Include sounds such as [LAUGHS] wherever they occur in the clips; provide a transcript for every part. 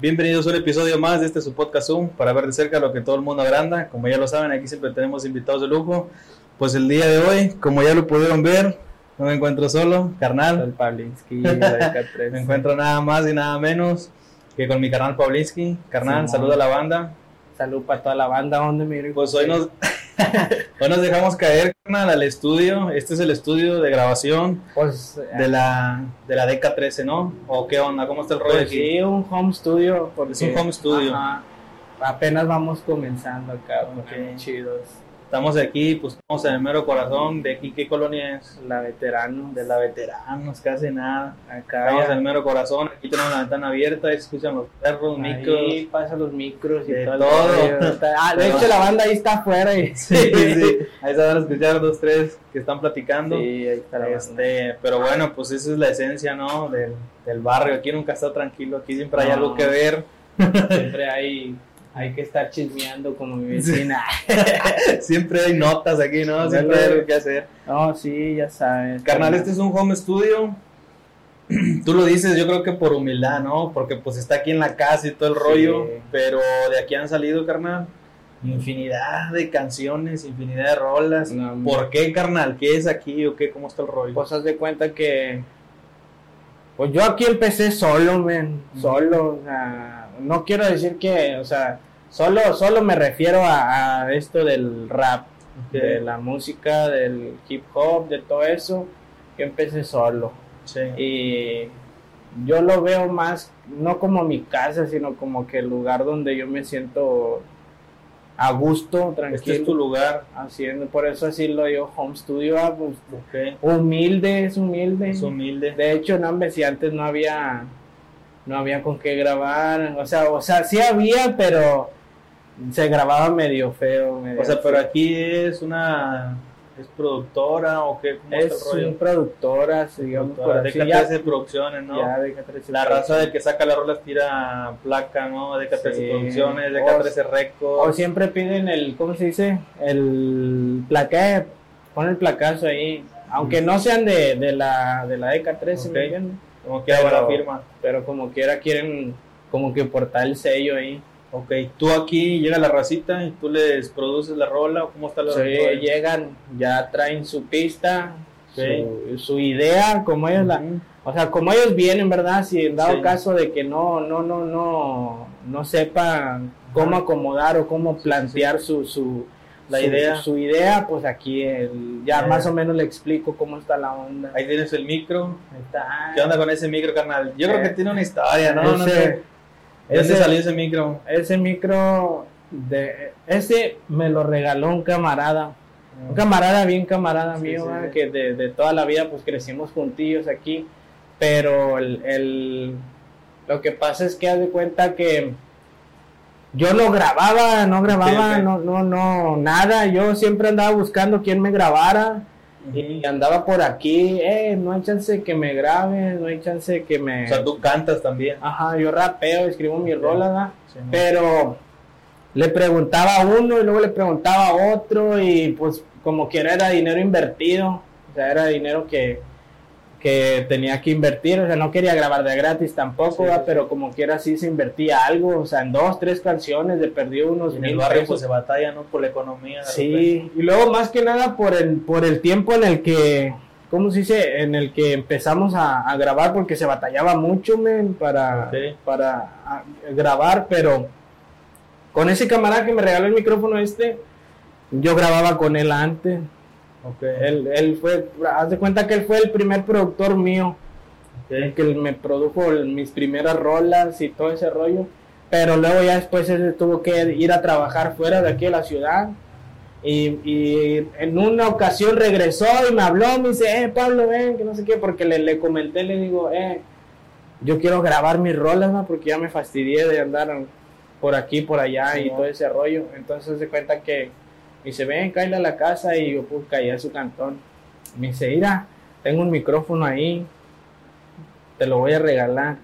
Bienvenidos a un episodio más de este su podcast Zoom para ver de cerca lo que todo el mundo agranda. Como ya lo saben, aquí siempre tenemos invitados de lujo. Pues el día de hoy, como ya lo pudieron ver, no me encuentro solo, carnal. El Pavlinsky, me encuentro nada más y nada menos que con mi carnal Pavlinsky. Carnal, Sí, saluda a la banda. Salud para toda la banda, ¿dónde me Pues hoy nos, [LAUGHS] hoy [LAUGHS] nos dejamos caer, carnal, al estudio. Este es el estudio de grabación Pues, de la, de la DK 13, ¿no? ¿O qué onda? ¿Cómo está el rollo pues aquí? sí, un home studio. Porque, Es un home studio. Ajá, apenas vamos comenzando acá, Ok. muy chidos. Estamos aquí, pues estamos en el mero corazón. ¿De aquí qué colonia es? La veterano De la veteranos, casi nada. acá. Estamos en el mero corazón. Aquí tenemos la ventana abierta. Ahí se escuchan los perros, ahí micros. pasa los micros y de todo. todo. Ah, de hecho, la banda ahí está afuera. Y... Sí, sí. Ahí se van a escuchar dos, tres que están platicando. Sí, ahí está la banda. Este, pero bueno, pues esa es la esencia, ¿no? Del, del barrio. Aquí nunca está tranquilo. Aquí siempre hay No. algo que ver. Siempre hay, hay que estar chismeando como mi vecina. [LAUGHS] siempre hay notas aquí, ¿no? Siempre hay algo que hacer. No, sí, ya sabes. Carnal, este es un home studio. [CLEARS THROAT] Tú lo dices, yo creo que por humildad, ¿no? Porque pues está aquí en la casa y todo el Sí. rollo. Pero de aquí han salido, carnal, infinidad de canciones, infinidad de rolas. No, ¿Por qué, carnal? ¿Qué es aquí o qué? ¿Cómo está el rollo? Pues haz de cuenta que. Pues yo aquí empecé solo, men. Solo. O sea, no quiero decir que. O sea, solo, solo me refiero a, a esto del rap, de la música, del hip hop, de todo eso. Que empecé solo. Sí. Y yo lo veo más, no como mi casa, sino como que el lugar donde yo me siento a gusto, tranquilo. Este es tu lugar. Haciendo, por eso así lo digo home studio, ah, pues, Ok. humilde, es humilde. Es humilde. De hecho, no, hombre, si antes no había, no había con qué grabar, o sea, o sea, sí había, pero se grababa medio feo. medio O sea, pero aquí es una. ¿Es productora o qué? ¿Cómo es está el rollo? un productora, digamos, por Productora, así, DK13 ya, Producciones, ¿no? ya de K13 La raza de que saca las rolas tira placa, ¿no? DK13 Sí. Producciones, DK13 O Records. siempre piden el, ¿cómo se dice? El plaqué, pon el placazo ahí, aunque no sean de, de la de la DK13, Ok. ¿me entiendes? Como quiera la firma. Pero como quiera quieren como que portar el sello ahí. Ok, tú aquí llega la racita y tú les produces la rola o cómo está la Sí, rola? llegan, ya traen su pista, su, su idea, como ellos la, o sea, como ellos vienen, ¿verdad? Si en dado Sí. caso de que no, no, no, no, no sepan cómo acomodar o cómo plantear su, su, La su- idea. su idea, pues aquí el- ya Ya. más o menos le explico cómo está la onda. Ahí tienes el micro. Ahí está. ¿Qué onda con ese micro, carnal? Yo creo Eh, que tiene una historia, ¿no? no sé. ¿De dónde ese- salió ese micro? Ese micro, de, ese me lo regaló un camarada. Un camarada bien camarada Sí, mío, que de, de toda la vida pues crecimos juntillos aquí, pero el, el- lo que pasa es que haz de cuenta que yo no grababa, no grababa, no, no, no, nada, yo siempre andaba buscando quién me grabara y andaba por aquí, eh, no hay chance que me grabe, no hay chance que me... O sea, tú cantas también. Ajá, yo rapeo, escribo rolas, ¿verdad? Sí, pero le preguntaba a uno y luego le preguntaba a otro y pues como quiera era dinero invertido, o sea, era dinero que, que tenía que invertir, o sea, no quería grabar de gratis tampoco, Sí, ¿verdad? sí. pero como quiera sí se invertía algo, o sea, en dos, tres canciones le perdió unos en el mil barrio pesos. pues se batalla, ¿no? Por la economía. de. Sí, y luego más que nada por el, por el tiempo en el que, ¿cómo se dice? En el que empezamos a, a grabar porque se batallaba mucho, men, para, para a- grabar, pero con ese camarada que me regaló el micrófono este, yo grababa con él antes. Ok. Él, él fue, haz de cuenta que él fue el primer productor mío, el ok. que me produjo mis primeras rolas y todo ese rollo. Pero luego ya después él tuvo que ir a trabajar fuera de aquí de la ciudad. Y, y en una ocasión regresó y me habló, me dice, eh, Pablo, ven, que no sé qué, porque le, le comenté, le digo, eh, yo quiero grabar mis rolas, ¿no? porque ya me fastidié de andar por aquí, por allá y Sí, ¿no? todo ese rollo. Entonces se cuenta que me dice, ven, cállate a la casa y yo pues caí a su cantón. Me dice, mira, tengo un micrófono ahí, te lo voy a regalar,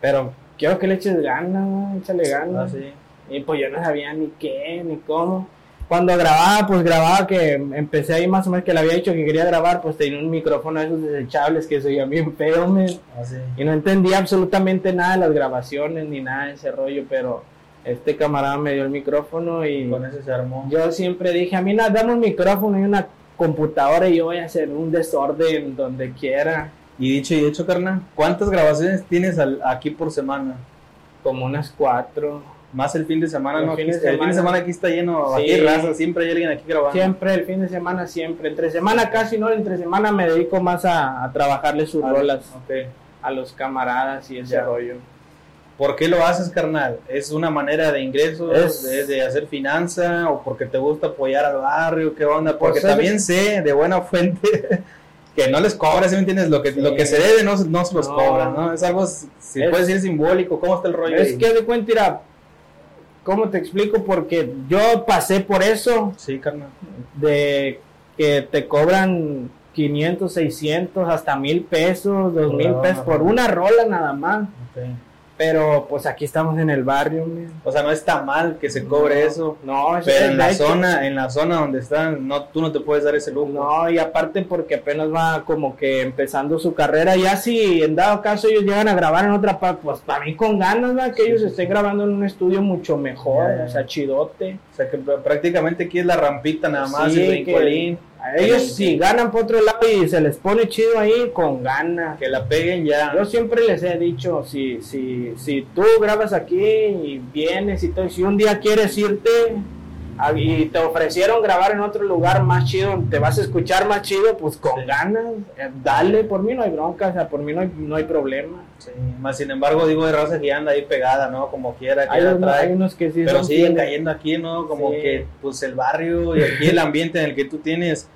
pero quiero que le eches ganas, échale ganas. Ah, sí. Y pues yo no sabía ni qué, ni cómo. cuando grababa, pues grababa que empecé ahí más o menos que le había dicho que quería grabar, pues tenía un micrófono de esos desechables que soy a mí feo. Ah, sí. Y no entendía absolutamente nada de las grabaciones ni nada de ese rollo, pero este camarada me dio el micrófono y Con ese se armó. yo siempre dije, a mí nada, dame un micrófono y una computadora y yo voy a hacer un desorden donde quiera, Y dicho y hecho, carnal, ¿cuántas grabaciones tienes al- aquí por semana? como unas cuatro. Más el fin de semana, El ¿no? fin Aquí- de el fin de semana. semana aquí está lleno, aquí Sí. hay raza, siempre hay alguien aquí grabando. Siempre, el fin de semana siempre. Entre semana casi no, entre semana me dedico más a, a trabajarle sus rolas a los camaradas y ese Ya. rollo. ¿Por qué lo haces, carnal? ¿Es una manera de ingresos, Es- de, de hacer finanza o porque te gusta apoyar al barrio? ¿Qué onda? Porque Pues es- también sé de buena fuente [LAUGHS] que no les cobras, ¿sí me entiendes? Lo que, Sí. lo que se debe no, no se los No. cobran, ¿no? Es algo, si Es- puedes decir simbólico, ¿cómo está el rollo? Es ahí? que de cuenta, mira, ¿cómo te explico? Porque yo pasé por eso Sí, carnal. de que te cobran 500, 600, hasta mil pesos, dos mil pesos por una rola nada más. Ok. Pero pues aquí estamos en el barrio, man. O sea, no está mal que se cobre No, eso, No, pero en la hecho- zona, en la zona donde están, no, tú no te puedes dar ese lujo. No, y aparte porque apenas va como que empezando su carrera, ya si en dado caso ellos llegan a grabar en otra parte, pues para mí con ganas, ¿verdad? Que Sí, ellos sí, estén grabando en un estudio mucho mejor, o sea, chidote. O sea, que pr- prácticamente aquí es la rampita nada más, Sí, el que- A ellos Sí, si ganan por otro lado y se les pone chido ahí, con ganas. que la peguen ya. Yo siempre les he dicho, si, si, si tú grabas aquí y vienes y todo, si un día quieres irte y te ofrecieron grabar en otro lugar más chido, te vas a escuchar más chido, pues con Sí. ganas, eh, dale, por mí no hay bronca, o sea, por mí no hay, no hay problema. Sí, más sin embargo, digo, de raza que anda ahí pegada, ¿no? Como quiera, que Hay, la trae. hay unos que sí pero siguen fieles. cayendo aquí, ¿no? Como Sí. que, pues, el barrio y aquí el ambiente en el que tú tienes,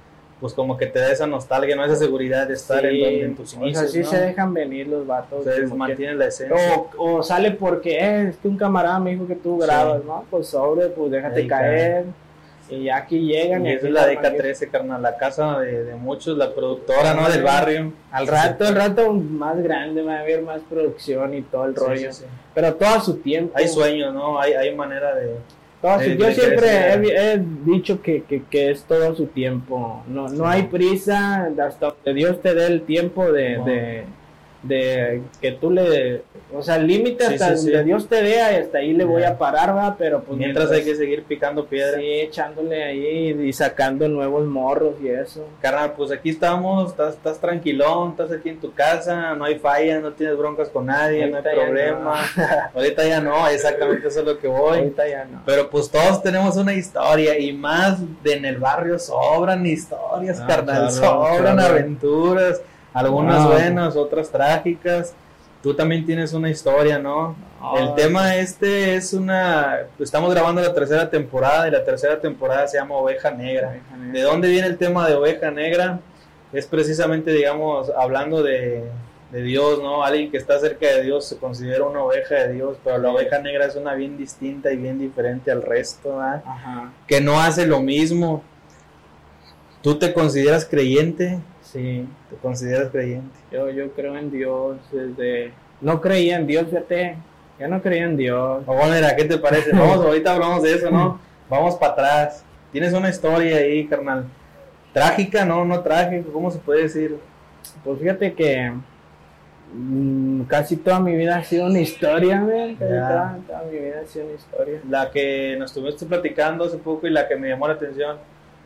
pues, como que te da esa nostalgia, ¿no? Esa seguridad de estar en, donde, en tus o sea, inicios, sí ¿no? se dejan venir los vatos. Que- mantienen la esencia. O, o sale porque eh, es que un camarada me dijo que tú Sí. grabas, ¿no? Pues sobre, pues déjate Ahí caer. Y aquí llegan. y y esa es la manguera. 13, carnal, la casa de, de muchos, la productora, ¿no? Sí. Del barrio. Al rato, al rato más grande va a haber más producción y todo el rollo. Pero todo a su tiempo. Hay sueños, ¿no? Hay, hay manera de... De- yo siempre he, he dicho que, que, que es todo su tiempo. No, no hay prisa hasta que Dios te dé el tiempo de, de que tú le. O sea, el límite Sí, hasta sí, sí. donde Dios te vea y hasta ahí le voy a parar, va. Pero pues Mientras hay que seguir picando piedra. Sí, echándole ahí y sacando nuevos morros y eso. Carnal, pues aquí estamos, estás, estás tranquilón, estás aquí en tu casa, no hay falla, no tienes broncas con nadie, no hay Ahorita problema. [LAUGHS] Ahorita ya no, exactamente eso es lo que voy. Ahorita ya no. Pero pues todos tenemos una historia y más de en el barrio sobran historias, Ah, carnal, chorro, sobran chorro. aventuras, algunas buenas, otras trágicas. Tú también tienes una historia, ¿no? El tema este es una... Estamos grabando la tercera temporada y la tercera temporada se llama Oveja Negra. ¿De dónde viene el tema de oveja negra? Es precisamente, digamos, hablando de, de Dios, ¿no? Alguien que está cerca de Dios se considera una oveja de Dios, pero la oveja negra es una bien distinta y bien diferente al resto, ¿verdad? Ajá, Que no hace lo mismo. ¿Tú te consideras creyente? Sí. ¿Te consideras creyente? Yo, yo creo en Dios desde... No creía en Dios, fíjate. Yo no creía en Dios. O bueno, mira, ¿qué te parece? [LAUGHS] Vamos, ahorita hablamos de eso, ¿no? Vamos para atrás. Tienes una historia ahí, carnal. Trágica, ¿no? No trágica, ¿cómo se puede decir? Pues fíjate que mm, casi toda mi vida ha sido una historia, man. Casi toda, toda mi vida ha sido una historia. La que nos estuviste platicando hace poco y la que me llamó la atención,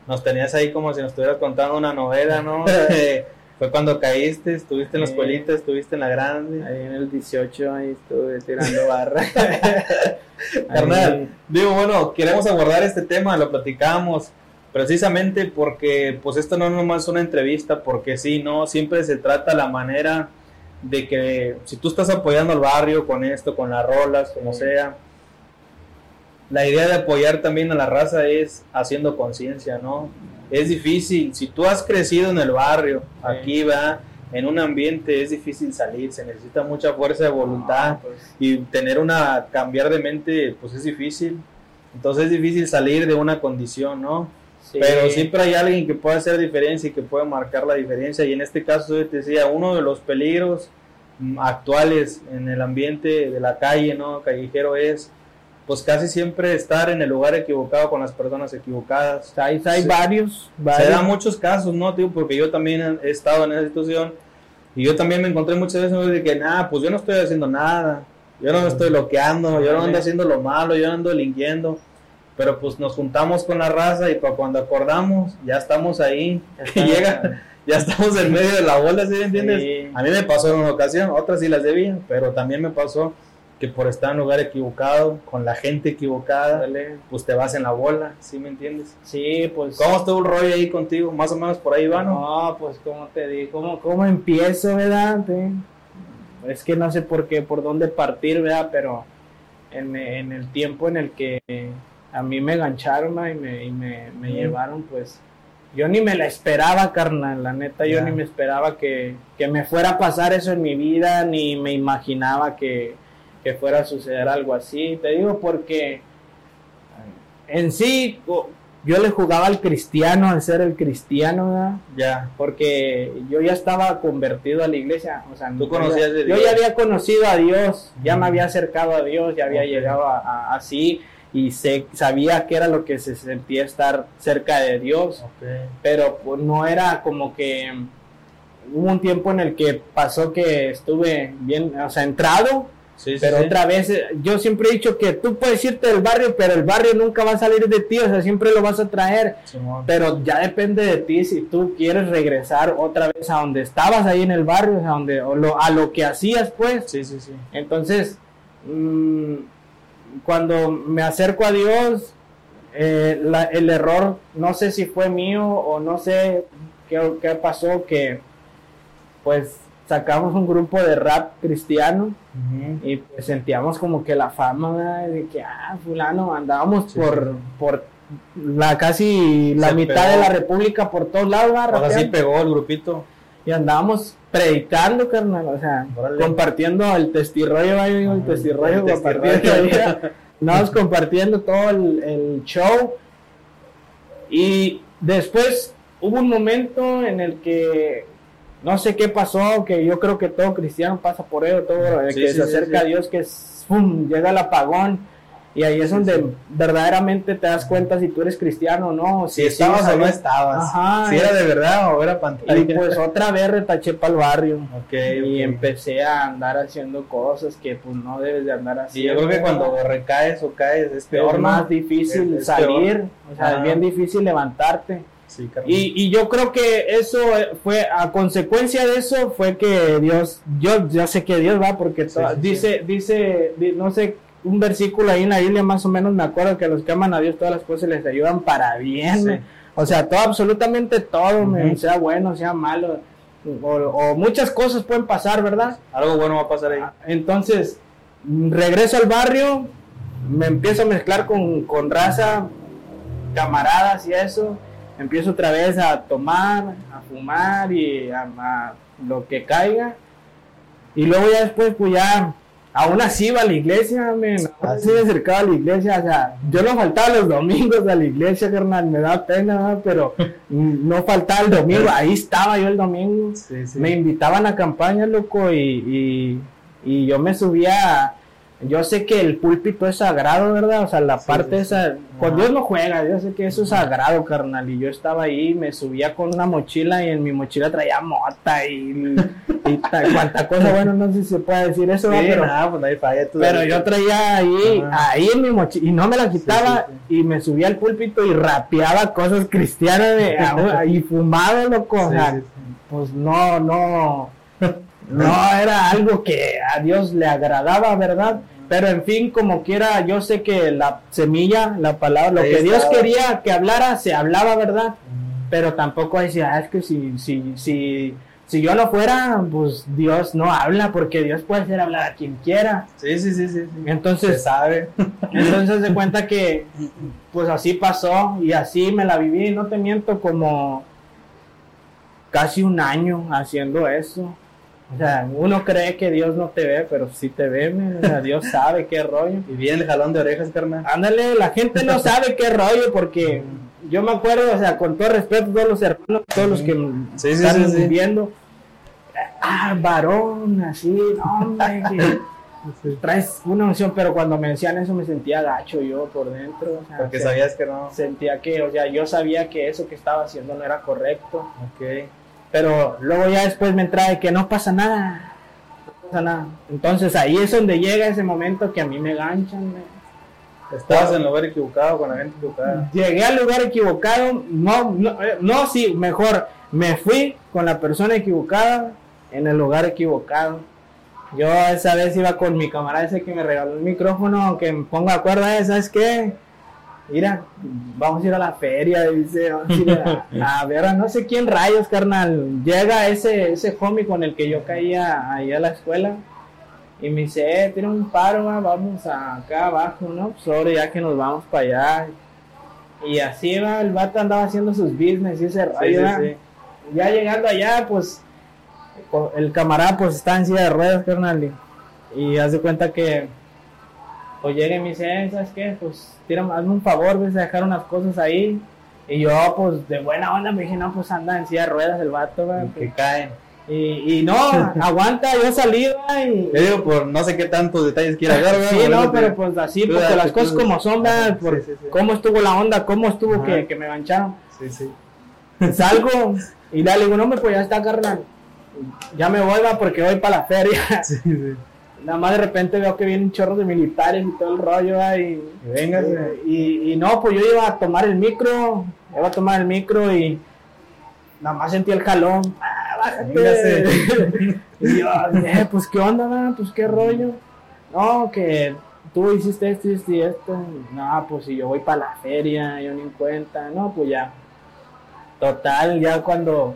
nos tenías ahí como si nos estuvieras contando una novela, ¿no? [LAUGHS] Fue cuando caíste, estuviste en la Sí. escuelita, estuviste en la grande. Ahí en el 18 ahí estuve tirando [LAUGHS] barra. [LAUGHS] Carnal, digo, bueno, queremos abordar este tema, lo platicamos precisamente porque pues esto no es nomás una entrevista, porque sí, no, siempre se trata la manera de que si tú estás apoyando al barrio con esto, con las rolas, como Sí. sea, la idea de apoyar también a la raza es haciendo conciencia, ¿no? Es difícil, si tú has crecido en el barrio, Sí. aquí va, en un ambiente es difícil salir, se necesita mucha fuerza de voluntad Ah, pues, y tener una cambiar de mente pues es difícil entonces es difícil salir de una condición no sí. pero siempre hay alguien que puede hacer diferencia y que puede marcar la diferencia y en este caso yo te decía uno de los peligros actuales en el ambiente de la calle no callejero es pues casi siempre estar en el lugar equivocado con las personas equivocadas. Hay, hay Sí. varios, Se varios. dan muchos casos, ¿no, tío? Porque yo también he estado en esa situación y yo también me encontré muchas veces de que, nada, pues yo no estoy haciendo nada, yo no me estoy bloqueando, yo no ando haciendo lo malo, yo no ando delinquiendo. Pero pues nos juntamos con la raza y para cuando acordamos, ya estamos ahí. Ya [LAUGHS] llega, ya estamos en medio de la bola, ¿sí me entiendes? Sí. A mí me pasó en una ocasión, otras sí las debía, pero también me pasó que por estar en lugar equivocado, con la gente equivocada, Ándale. pues te vas en la bola, ¿sí me entiendes? Sí, pues. ¿Cómo estuvo el rollo ahí contigo? Más o menos por ahí va, ¿no? No, pues como te digo, ¿cómo, cómo empiezo, verdad? Sí. Es que no sé por qué, por dónde partir, ¿verdad? Pero en, en el tiempo en el que a mí me gancharon ¿va? y me, y me, llevaron, pues yo ni me la esperaba, carnal, la neta, yo ni me esperaba que, que me fuera a pasar eso en mi vida, ni me imaginaba que, que fuera a suceder algo así. Te digo porque en sí yo le jugaba al cristiano, al ser el cristiano. Ya. porque yo ya estaba convertido a la iglesia, o sea, Tú yo conocías ya- yo había conocido a Dios, ya me había acercado a Dios, ya había llegado a, así y sé, sabía que era lo que se sentía estar cerca de Dios, pero pues no era como que hubo un tiempo en el que pasó que estuve bien, o sea, entrado, Sí, pero sí. otra vez, eh, yo siempre he dicho que tú puedes irte del barrio, pero el barrio nunca va a salir de ti, o sea, siempre lo vas a traer. Pero ya depende de ti si tú quieres regresar otra vez a donde estabas ahí en el barrio, a donde o lo, a lo que hacías, pues. Sí, sí, sí. Entonces, mm, cuando me acerco a Dios, eh, la- el error, no sé si fue mío o no sé qué, qué pasó, que pues sacamos un grupo de rap cristiano Ujú. y pues sentíamos como que la fama ¿verdad? de que ah fulano andábamos Sí, por sí. por la casi la Se mitad pegó. de la república por todos lados ¿verdad? O sea, sí pegó el grupito. y andábamos predicando carnal o sea Órale. compartiendo el testirollo ¿verdad? yo digo el testirollo el compartiendo [LAUGHS] [LAUGHS] andábamos compartiendo todo el, el show y después hubo un momento en el que no sé qué pasó, que yo creo que todo cristiano pasa por ello, todo el Sí, que sí, se acerca sí. a Dios, que es, ¡pum! llega el apagón. Y ahí es donde verdaderamente te das cuenta si tú eres cristiano o no. Si estabas o no estabas. Ajá, si y- era de verdad o era pantalla. Y pues otra vez retaché para el barrio. Ok, Y empecé a andar haciendo cosas que pues no debes de andar Y haciendo. yo creo que cuando recaes o caes es peor, es ¿no? más difícil Es- es salir, o sea, es bien difícil levantarte. Sí. Y, y yo creo que eso eh, fue, a consecuencia de eso, fue que Dios, yo ya sé que Dios va, porque Sí, sí, dice, dice, di- no sé, un versículo ahí en la Biblia más o menos me acuerdo que a los que aman a Dios todas las cosas les ayudan para bien. O sea, todo, absolutamente todo, sea bueno, sea malo, o, o muchas cosas pueden pasar, ¿verdad? Algo bueno va a pasar ahí. Entonces, mm, regreso al barrio, me empiezo a mezclar con, con raza, camaradas y eso. Empiezo otra vez a tomar, a fumar y a, a lo que caiga. Y luego ya después, pues ya, aún así iba a la iglesia, men. Aún así me acercaba a la iglesia. O sea, yo no faltaba los domingos a la iglesia, carnal, me da pena, ¿verdad? pero [LAUGHS] no faltaba el domingo. Ahí estaba yo el domingo Sí, sí. me invitaban a campaña, loco, y, y, y yo me subía. Yo sé que el púlpito es sagrado, ¿verdad? O sea, la Sí, parte sí, esa. sí. Con. Dios no juega, yo sé que eso es sagrado, carnal. Y yo estaba ahí, me subía con una mochila y en mi mochila traía mota y, y ta- [LAUGHS] cuánta cosa. Bueno, no sé si se puede decir eso, ¿verdad? pero, nada, pues nadie falla. pero yo traía ahí, Ajá. ahí en mi mochila y no me la quitaba y me subía al púlpito y rapeaba cosas cristianas de- [LAUGHS] y fumaba, loco. o sea, pues no, no, no era algo que a Dios le agradaba, ¿verdad? Pero en fin, como quiera, yo sé que la semilla, la palabra, lo Ahí que Dios estaba. quería que hablara, se hablaba, ¿verdad? Pero tampoco decía, "Ah, es que si, si, si, si yo no fuera, pues Dios no habla, porque Dios puede hacer hablar a quien quiera. Sí, sí, sí, sí. sí. Se Entonces, sabe. entonces se [LAUGHS] cuenta que pues así pasó y así me la viví, no te miento, como casi un año haciendo eso. O sea, uno cree que Dios no te ve, pero sí te ve, men, o sea, Dios sabe qué rollo. Y bien el jalón de orejas, carnal. Ándale, la gente no sabe qué rollo porque yo me acuerdo, o sea, con todo respeto a todos los hermanos, todos los que Sí, sí, están sí, sí. viendo, ah, varón, así, hombre, [LAUGHS] que traes una emoción, pero cuando me decían eso me sentía gacho yo por dentro. O sea, Porque sabías que no. Sentía que, o sea, yo sabía que eso que estaba haciendo no era correcto. Ok. Pero luego ya después me entra de que no pasa nada. No pasa nada. Entonces ahí es donde llega ese momento que a mí me ganchan. me- Estabas en el lugar equivocado con la gente equivocada. Llegué al lugar equivocado. No, no, eh, no, sí, mejor. Me fui con la persona equivocada en el lugar equivocado. Yo esa vez iba con mi camarada ese que me regaló el micrófono, que me pongo de acuerdo, ¿sabes qué? Mira, vamos a ir a la feria, dice, vamos a, ir a, a ver a no sé quién rayos, carnal. Llega ese, ese homie con el que yo caía ahí a la escuela y me dice, eh, tiene un paro, va, vamos a acá abajo, ¿no? Sobre ya que nos vamos para allá. Y así va, el vato andaba haciendo sus business y ese Sí, rayo. sí, ¿va? sí. Ya llegando allá, pues el camarada pues está en silla de ruedas, carnal. Y, y haz de cuenta que pues llega y me dice, "Eh, ¿sabes qué? Pues tírame, hazme un favor, ves a dejar unas cosas ahí. Y yo, pues de buena onda, me dije, no, pues anda en silla de ruedas el vato, ¿va? Que caen. Y, y no, [LAUGHS] aguanta, yo salí, y, Yo digo, por no sé qué tantos detalles quiera [LAUGHS] ver. Sí, no, te- pero pues así, porque date, las cosas tú- como son, ¿verdad? Por sí, sí, sí. cómo estuvo la onda, cómo estuvo que, que me mancharon. Sí, sí. Salgo y le digo, no, pues ya está, carnal. Ya me voy, va, porque voy para la feria. [LAUGHS] Sí, sí. Nada más de repente veo que vienen chorros de militares y todo el rollo, ¿va? y, Y véngase. y, y no, pues yo iba a tomar el micro, iba a tomar el micro y nada más sentí el jalón. Ah, bájate. [LAUGHS] Y yo, eh, pues qué onda, va? pues qué rollo. No, que tú hiciste esto, esto y esto. No, pues si yo voy para la feria, yo ni en cuenta. No, pues ya. Total, ya cuando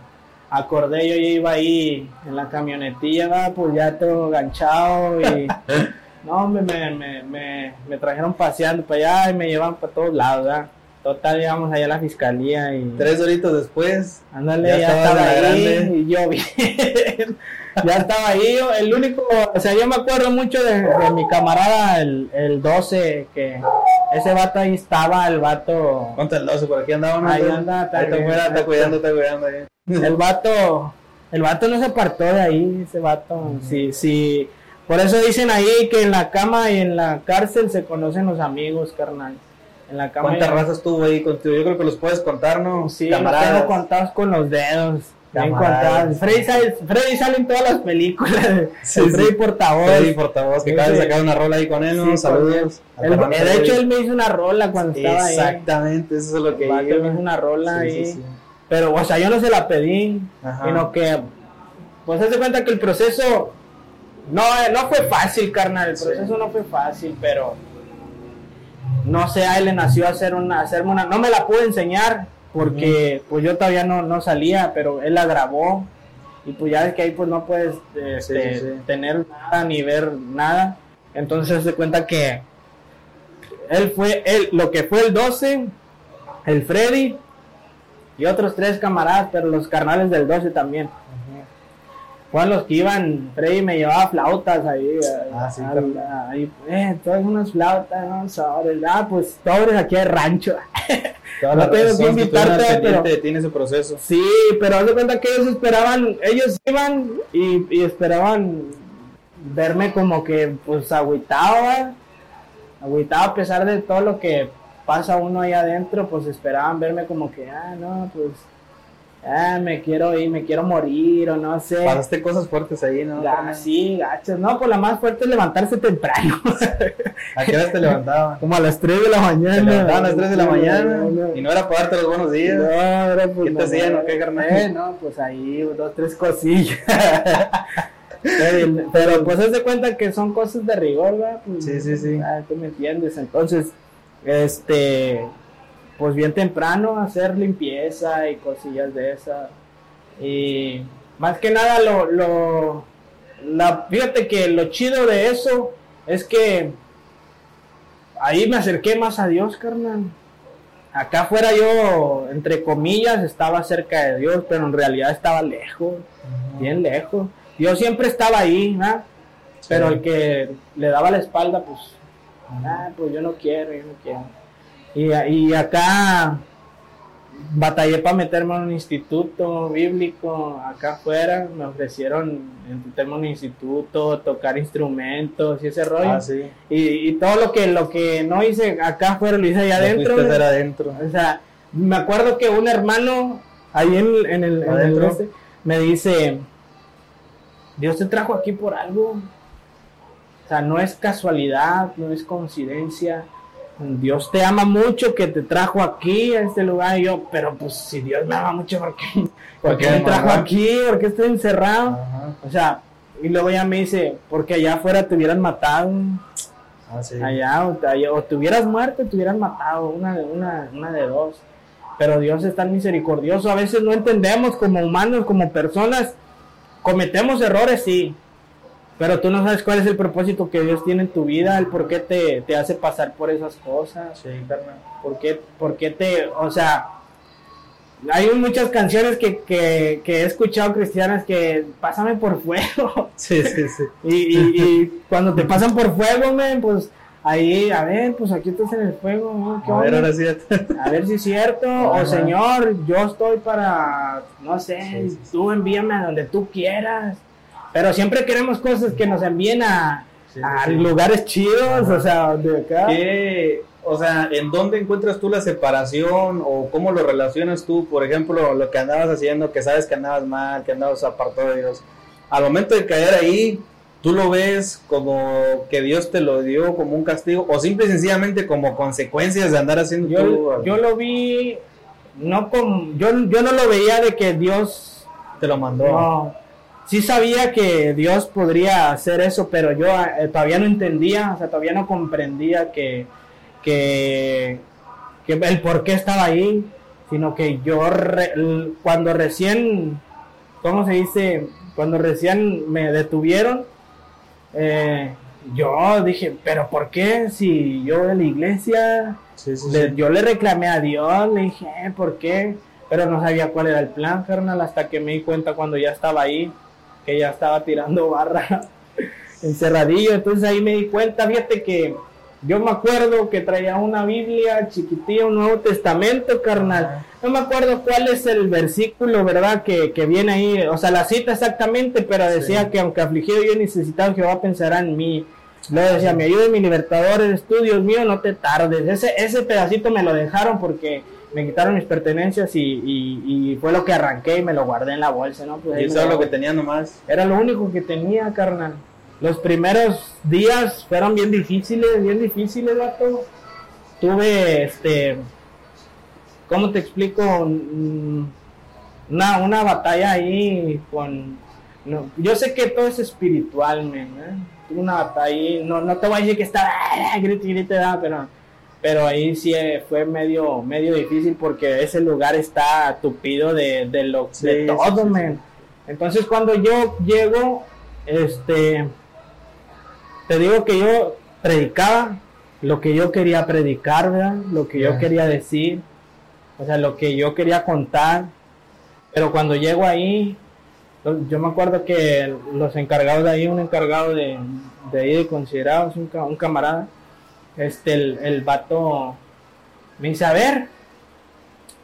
acordé, yo ya iba ahí en la camionetilla, pues ya todo ganchado y. [LAUGHS] No, me, me, me, me, me trajeron paseando para allá y me llevan para todos lados, ¿verdad? Total, llegamos allá a la fiscalía y. Tres horitos después. Ándale, Ya ya, estaba ahí grande. y yo bien. [LAUGHS] ya estaba ahí, yo, el único, o sea, yo me acuerdo mucho de, de mi camarada, el, el 12, que ese vato ahí estaba, el vato, Ponte el 12, por aquí andaba. Ahí anda, está Ahí está está cuidando, está cuidando ahí. [LAUGHS] el vato, el vato no se apartó de ahí, ese vato, sí, sí, por eso dicen ahí que en la cama y en la cárcel se conocen los amigos, carnal. En la cama y ¿Cuántas razas tuvo ahí contigo? Yo creo que los puedes contar, ¿no? Sí, los tengo contados con los dedos. Camaradas. Freddy sale, Freddy sale en todas las películas. Sí, el Freddy sí. portavoz. Freddy portavoz, que Sí, acaba de sacar una rola ahí con él, ¿no? Saludos. Fernando de hecho, él me hizo una rola cuando estaba ahí. Exactamente, eso es lo que El iba. me hizo una rola Sí, ahí. Pero, o sea, yo no se la pedí. Ajá. Sino que, pues, haz de cuenta que el proceso no, eh, no fue fácil, carnal. El Sí. proceso no fue fácil, pero no sé, a él le nació hacer una, hacerme una. No me la pude enseñar porque, pues, yo todavía no, no salía, pero él la grabó. Y pues ya ves que ahí pues no puedes este, Sí, sí, sí. tener nada ni ver nada. Entonces se cuenta que él fue, él, lo que fue el 12, el Freddy y otros tres camaradas, pero los carnales del 12 también. Fueron los que iban, Freddy me llevaba flautas ahí. Ah, a- sí, a- carnal. a- ahí, eh, todas unas flautas, no, sobres. Ah, pues sobres aquí hay rancho. [LAUGHS] No tengo que que invitarte, pendiente pero- de ti en ese proceso. Sí, pero haz de cuenta que ellos esperaban, ellos iban y, y esperaban verme como que pues agüitado, agüitado a pesar de todo lo que pasa uno ahí adentro, pues esperaban verme como que, ah, no, pues, ah, me quiero ir, me quiero morir o no sé. Pasaste cosas fuertes ahí, ¿no? Ga- sí, gachos, no, pues la más fuerte es levantarse temprano, [LAUGHS] ¿A qué hora te levantaban? como a las 3 de la mañana. Te levantaban a las 3 de la mañana no, y no era para darte los buenos días. No, era pues, ¿Qué te hacían o qué, carnal? Eh, no, pues ahí dos, tres cosillas. [LAUGHS] pero, pero, pues haz de cuenta que son cosas de rigor, ¿verdad? Pues, Sí, sí, sí. ah, tú me entiendes. Entonces, este, pues bien temprano hacer limpieza y cosillas de esas. Y más que nada lo, lo, la, fíjate que lo chido de eso es que ahí me acerqué más a Dios, carnal. Acá fuera yo, entre comillas, estaba cerca de Dios, pero en realidad estaba lejos, bien lejos. Yo siempre estaba ahí, ¿verdad? Pero Sí. el que le daba la espalda, pues, ah, pues yo no quiero, yo no quiero. Y, y acá, batallé para meterme en un instituto bíblico acá afuera, me ofrecieron meterme en un instituto, tocar instrumentos y ese rollo. Ah, sí. Y, y todo lo que lo que no hice acá afuera lo hice allá Lo adentro. adentro. O sea, me acuerdo que un hermano ahí en, en el, en el este, me dice, Dios te trajo aquí por algo. O sea, no es casualidad, no es coincidencia. Dios te ama mucho que te trajo aquí a este lugar. Y yo, pero pues si Dios me ama mucho, ¿por qué, ¿por qué me trajo mamá? aquí? ¿Por qué estoy encerrado? Ajá. O sea, y luego ya me dice, porque allá afuera te hubieran matado. Ah, sí. Allá, o, allá, o te hubieras muerto, te hubieran matado, una, de- una, una de dos. Pero Dios es tan misericordioso, a veces no entendemos como humanos, como personas, cometemos errores, sí, pero tú no sabes cuál es el propósito que Dios tiene en tu vida, el por qué te, te hace pasar por esas cosas, Sí, carnal. por qué, por qué te, o sea, hay muchas canciones que, que, que he escuchado cristianas que pásame por fuego. [LAUGHS] Sí, sí, sí. Y, y, y cuando te pasan por fuego, men, pues ahí, a ver, pues aquí estás en el fuego, ¿no? ¿Qué A ver, ahora sí. A ver si es cierto, [LAUGHS] o. Señor, yo estoy para, no sé, sí. tú envíame a donde tú quieras. Pero siempre queremos cosas que nos envíen a, Sí, a sí. lugares chidos, o sea, de acá. ¿Qué, o sea, ¿en dónde encuentras tú la separación o cómo lo relacionas tú? Por ejemplo, lo que andabas haciendo, que sabes que andabas mal, que andabas apartado de Dios. Al momento de caer ahí, ¿tú lo ves como que Dios te lo dio como un castigo o simple y sencillamente como consecuencias de andar haciendo tú? Yo, yo lo vi, no como, yo, yo no lo veía de que Dios te lo mandó. No, sí sabía que Dios podría hacer eso, pero yo eh, todavía no entendía, o sea, todavía no comprendía que, que, que el por qué estaba ahí, sino que yo re- cuando recién, ¿cómo se dice? Cuando recién me detuvieron, eh, yo dije, pero ¿por qué si yo de la iglesia Sí, sí, le- sí. yo le reclamé a Dios, le dije, "Eh, ¿por qué? Pero no sabía cuál era el plan, carnal, hasta que me di cuenta cuando ya estaba ahí, que ya estaba tirando barra [LAUGHS] encerradillo. Entonces ahí me di cuenta, fíjate que yo me acuerdo que traía una Biblia chiquitilla, un Nuevo Testamento, carnal. No me acuerdo cuál es el versículo, ¿verdad? Que, que viene ahí, o sea, la cita exactamente, pero decía Sí. que aunque afligido yo necesitado, Jehová pensará en mí. Luego decía, mi ayuda y mi libertador eres tú, Dios mío, no te tardes. Ese, ese pedacito me lo dejaron porque me quitaron mis pertenencias y, y- y fue lo que arranqué y me lo guardé en la bolsa, ¿no? Pues Y eso es lo- que tenía nomás. Era lo único que tenía, carnal. Los primeros días fueron bien difíciles, bien difíciles, vato. Tuve, este, ¿cómo te explico? Mm, Una, una batalla ahí con... no, yo sé que todo es espiritual, men, ¿eh? Tuve una batalla ahí, no, no te voy a decir que estaba ah, grite, grite, da, pero, pero ahí sí eh, fue medio, medio difícil porque ese lugar está tupido de, de, lo, Sí, de sí, todo, sí. Entonces cuando yo llego, este, te digo que yo predicaba lo que yo quería predicar, ¿verdad? Lo que yo quería decir, o sea, lo que yo quería contar. Pero cuando llego ahí, yo me acuerdo que los encargados de ahí, un encargado de, de ahí de considerados, un, un camarada, este, el, el vato me dice, a ver,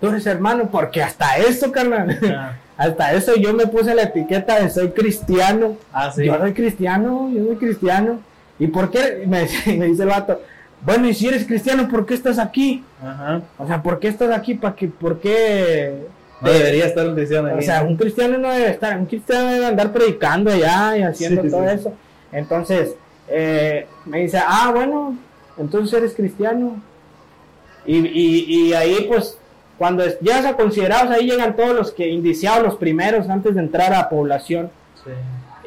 tú eres hermano, porque hasta eso, carnal, [LAUGHS] hasta eso yo me puse la etiqueta de soy cristiano. Ah, sí. Yo soy cristiano, yo soy cristiano. ¿Y por qué? [LAUGHS] Me, dice- me dice el vato, bueno, y si eres cristiano, ¿por qué estás aquí? Ajá. O sea, ¿por qué estás aquí? ¿Para qué? ¿Por qué? No debería estar un cristiano ahí. O sea, un cristiano no debe estar, un cristiano debe andar predicando allá y haciendo Sí, todo sí. eso. Entonces, eh, me dice, ah, bueno, entonces eres cristiano. Y, y, y ahí, pues, cuando llegas a considerados, ahí llegan todos los que indiciados, los primeros, antes de entrar a población. Sí.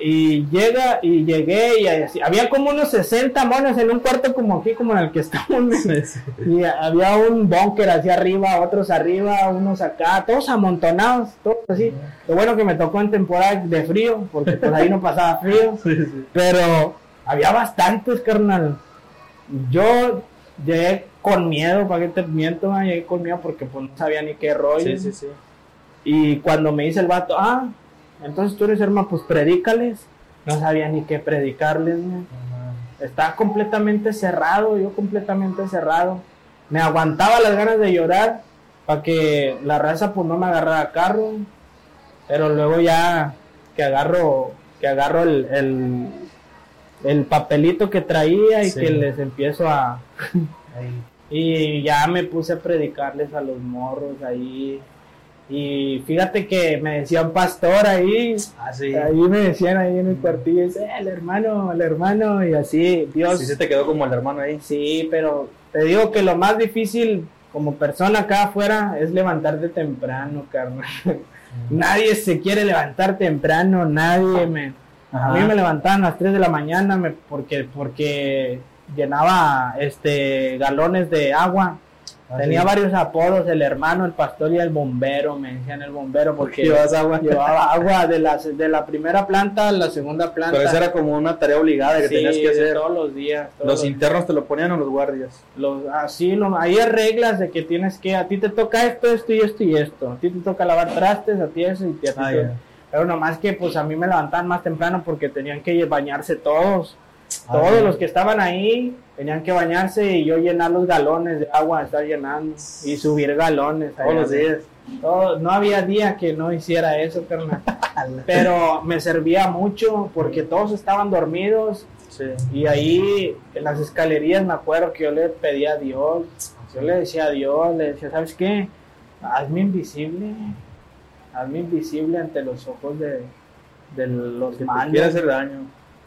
Y llega, y llegué, y así- había como unos 60 monos en un cuarto como aquí, como en el que estamos. Sí, sí. Y había un búnker hacia arriba, otros arriba, unos acá, todos amontonados, todos así. Lo bueno que me tocó en temporada de frío, porque pues ahí no pasaba frío. [LAUGHS] Pero había bastantes, carnal. Yo llegué con miedo, para que te miento, ah, llegué con miedo porque pues no sabía ni qué rollo. Sí, sí, sí. Y cuando me dice el vato, ah, entonces tú eres hermano, pues predícales. No sabía ni qué predicarles, man. Estaba completamente cerrado, yo completamente cerrado. Me aguantaba las ganas de llorar para que la raza pues no me agarrara carro, pero luego ya que agarro, que agarro el, el, el papelito que traía y Sí. que les empiezo a... [LAUGHS] y ya me puse a predicarles a los morros ahí. Y fíjate que me decía un pastor ahí, Ah, sí. ahí me decían ahí en el cuartillo, dice, "Eh, el hermano, el hermano, y así, Dios, Sí, se te quedó como el hermano ahí. Sí, pero te digo que lo más difícil como persona acá afuera es levantarte temprano, carnal. [LAUGHS] nadie se quiere levantar temprano, nadie [LAUGHS] me... A mí me levantaban a las 3 de la mañana me, porque, porque llenaba este galones de agua. Ah, Tenía varios apodos, el hermano, el pastor y el bombero, me decían el bombero porque agua. llevaba [LAUGHS] agua de la, de la primera planta a la segunda planta. Pero esa era como una tarea obligada que Sí, tenías que hacer. todos los días. todos ¿Los los internos te lo ponían o los guardias? los, así, lo, hay reglas de que tienes que, a ti te toca esto, esto y esto y esto. A ti te toca lavar trastes, a ti eso y a ti Ah, te-. Pero nomás que pues a mí me levantaban más temprano porque tenían que bañarse todos. Ah, todos los que estaban ahí tenían que bañarse y yo llenar los galones de agua, estar llenando y subir galones. Todos los días. Todo- no había día que no hiciera eso, carnal. [LAUGHS] Pero me servía mucho porque todos estaban dormidos Sí. y ahí en las escalerías me acuerdo que yo le pedía a Dios, yo le decía a Dios, le decía, ¿sabes qué? Hazme invisible, hazme invisible ante los ojos de, de los Que malos, quiere hacer daño.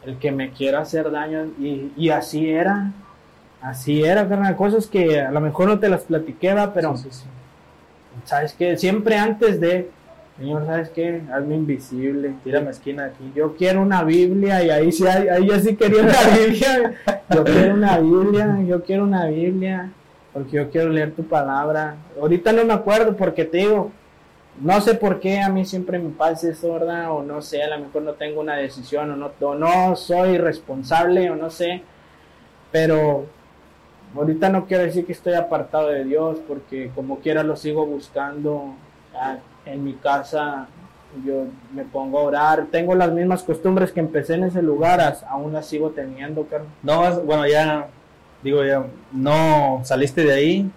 el que me quiera hacer daño. Y, y así era, así era, carnal, cosas que a lo mejor no te las platiqué, ¿va? pero Sí, sí, sí. ¿sabes qué? Siempre antes de, Señor, ¿sabes qué? Hazme invisible. Tírame esquina aquí. Yo quiero una Biblia y ahí sí, ahí, ahí yo sí quería una [LAUGHS] Biblia. Yo quiero una Biblia, yo quiero una Biblia, porque yo quiero leer tu palabra. Ahorita no me acuerdo porque te digo, no sé por qué a mí siempre me pasa eso, ¿verdad? O no sé, a lo mejor no tengo una decisión o no, o no soy responsable o no sé, pero ahorita no quiero decir que estoy apartado de Dios porque como quiera lo sigo buscando ah, en mi casa. Yo me pongo a orar, tengo las mismas costumbres que empecé en ese lugar, aún las sigo teniendo, carnal. No bueno, ya, digo, ya, no saliste de ahí,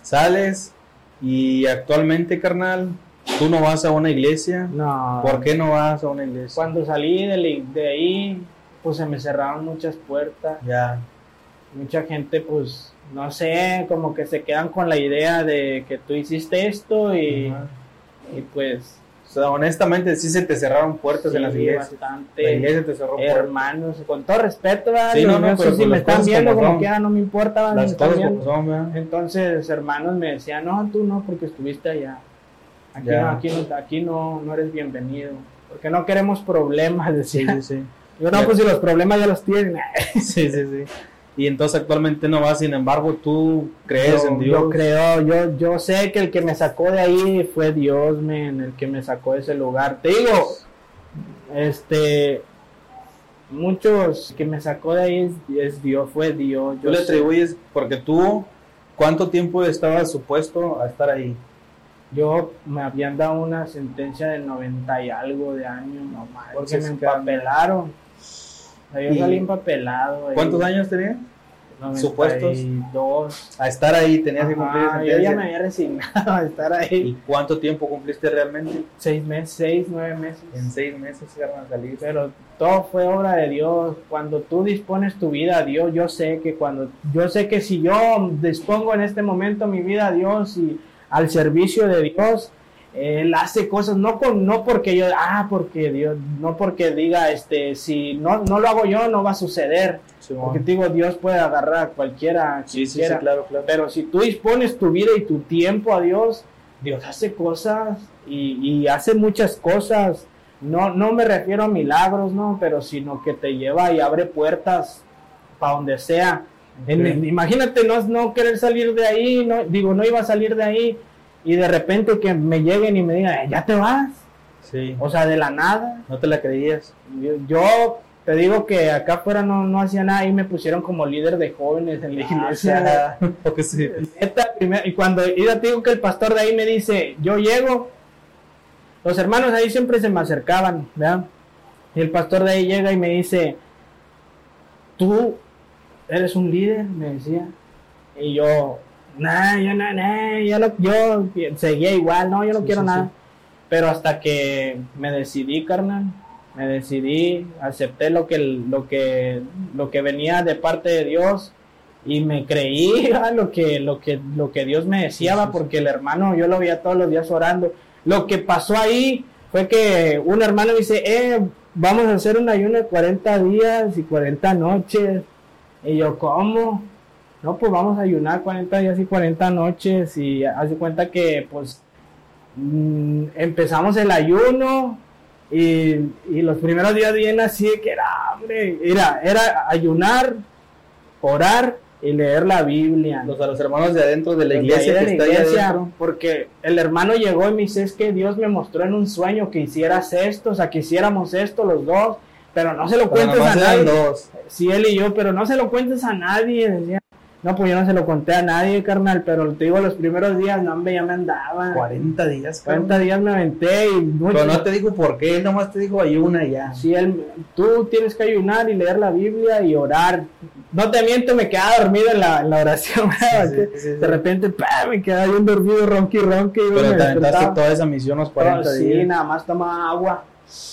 sales y actualmente, carnal, tú no vas a una iglesia. No, ¿Por qué no vas a una iglesia? Cuando salí de, de ahí, pues se me cerraron muchas puertas. Ya, Mucha gente, pues, no sé, como que se quedan con la idea de que tú hiciste esto y, y pues... o sea, honestamente, sí se te cerraron puertas en las iglesias. bastante. La iglesia te cerró puertas. hermanos, con todo respeto, ¿verdad? Sí, no, no, pero si me están viendo como quiera, no me importa, ¿verdad? Las cosas como son. Entonces, hermanos me decían, no, tú no, porque estuviste allá. Aquí, Ya. no, aquí, no, aquí no, no eres bienvenido. Porque no queremos problemas, Sí, [LAUGHS] decía. sí, sí. Yo no, pues si los problemas ya los tienen. [LAUGHS] Sí, sí, sí. Y entonces actualmente no vas, sin embargo, tú crees yo, en Dios. yo creo, yo, yo sé que el que me sacó de ahí fue Dios, men, el que me sacó de ese lugar. Te digo, este, muchos que me sacó de ahí es, es Dios, fue Dios. Tú Yo le sé- atribuyes, porque tú, ¿cuánto tiempo estabas supuesto a estar ahí? Yo me habían dado una sentencia de 90 y algo de años, No porque me empapelaron. O sea, yo ¿Y salí empapelado. ahí. ¿Cuántos años tenías? Supuestos? 92. A estar ahí tenías que cumplir Ajá, sentencia. yo ya me había resignado a estar ahí. ¿Y cuánto tiempo cumpliste realmente? Seis meses, seis, nueve meses. En seis meses iban a salir. Pero todo fue obra de Dios. Cuando tú dispones tu vida a Dios, yo sé que cuando yo sé que si yo dispongo en este momento mi vida a Dios y al servicio de Dios, él hace cosas no con no porque yo ah porque Dios no porque diga este si no no lo hago yo no va a suceder porque te digo Dios puede agarrar a cualquiera Sí, sí, sí, quiera. claro, claro. Pero si tú dispones tu vida y tu tiempo a Dios, Dios hace cosas y, y hace muchas cosas. No, no me refiero a milagros, no, pero sino que te lleva y abre puertas para donde sea. En- Ok. imagínate no, no querer salir de ahí, no, digo, no iba a salir de ahí y de repente que me lleguen y me digan, "Eh, ya te vas, Sí. o sea, de la nada. No te la creías. Yo, yo te digo que acá afuera no, no hacía nada y me pusieron como líder de jóvenes en la iglesia. [LAUGHS] Porque sí. Neta, y cuando y te digo que el pastor de ahí me dice, yo llego, los hermanos ahí siempre se me acercaban, ¿verdad? Y el pastor de ahí llega y me dice, tú eres un líder, me decía. Y yo, nah, yo no, nah, yo, no, yo seguía igual, no, yo no Sí, quiero sí, nada. sí. Pero hasta que me decidí, carnal, me decidí, acepté lo que, lo que, lo que venía de parte de Dios y me creí [LAUGHS] a lo que, lo que, lo que Dios me decía, va, porque el hermano, yo lo veía todos los días orando. Lo que pasó ahí fue que un hermano me dice, eh, vamos a hacer un ayuno de 40 días y 40 noches. Y yo, ¿cómo? No, pues vamos a ayunar 40 días y 40 noches y haz de cuenta que pues mm, empezamos el ayuno y, y los primeros días bien así de que era hambre, era, era ayunar, orar y leer la Biblia. Los, a los hermanos de adentro de la Los de iglesia que está adentro. porque el hermano llegó y me dice, es que Dios me mostró en un sueño que hicieras esto, o sea, que hiciéramos esto los dos, pero no se lo Pero cuentes a nadie. dos. Sí, él y yo, pero no se lo cuentes a nadie. Decía. No, pues yo no se lo conté a nadie, carnal, pero te digo, los primeros días, no, hombre, ya me andaba. 40 días, 40 cabrón. días me aventé y mucho. Pero no te dijo por qué, él nomás te dijo ayuna ya. Sí, él, tú tienes que ayunar y leer la Biblia y orar. No te miento, me quedaba dormido en la, en la oración. sí, sí, sí. De repente, pa, me quedaba bien dormido, ronqui, ronqui. Pero te aventaste toda esa misión los 40 Oh, sí, días. nada más tomaba agua,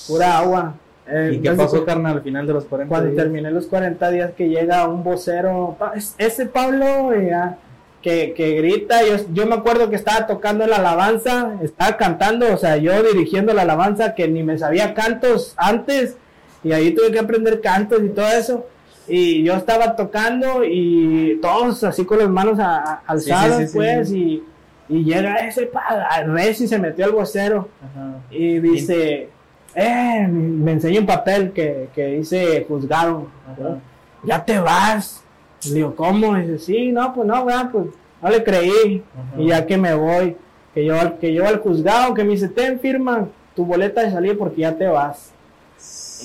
pura agua. Eh, ¿Y qué pasó, carnal, al final de los 40 Cuando días? terminé los 40 días que llega un vocero, "Pa- es- ese Pablo, y ya, que, que grita, yo, yo me acuerdo que estaba tocando la alabanza, estaba cantando, o sea, yo dirigiendo la alabanza que ni me sabía cantos antes, y ahí tuve que aprender cantos y todo eso, y yo estaba tocando y todos así con las manos a- a- alzadas, sí, sí, pues, sí. Y, y llega ese, pa, y se metió el vocero, Ajá. y dice, eh, me enseña un papel que, que dice juzgado. Ajá. Ya te vas. Le digo, ¿cómo? Y dice, sí, no, pues no, pues no le creí. Ajá. Y ya que me voy, que yo, que yo al juzgado, que me dice, ten, firma tu boleta de salida porque ya te vas.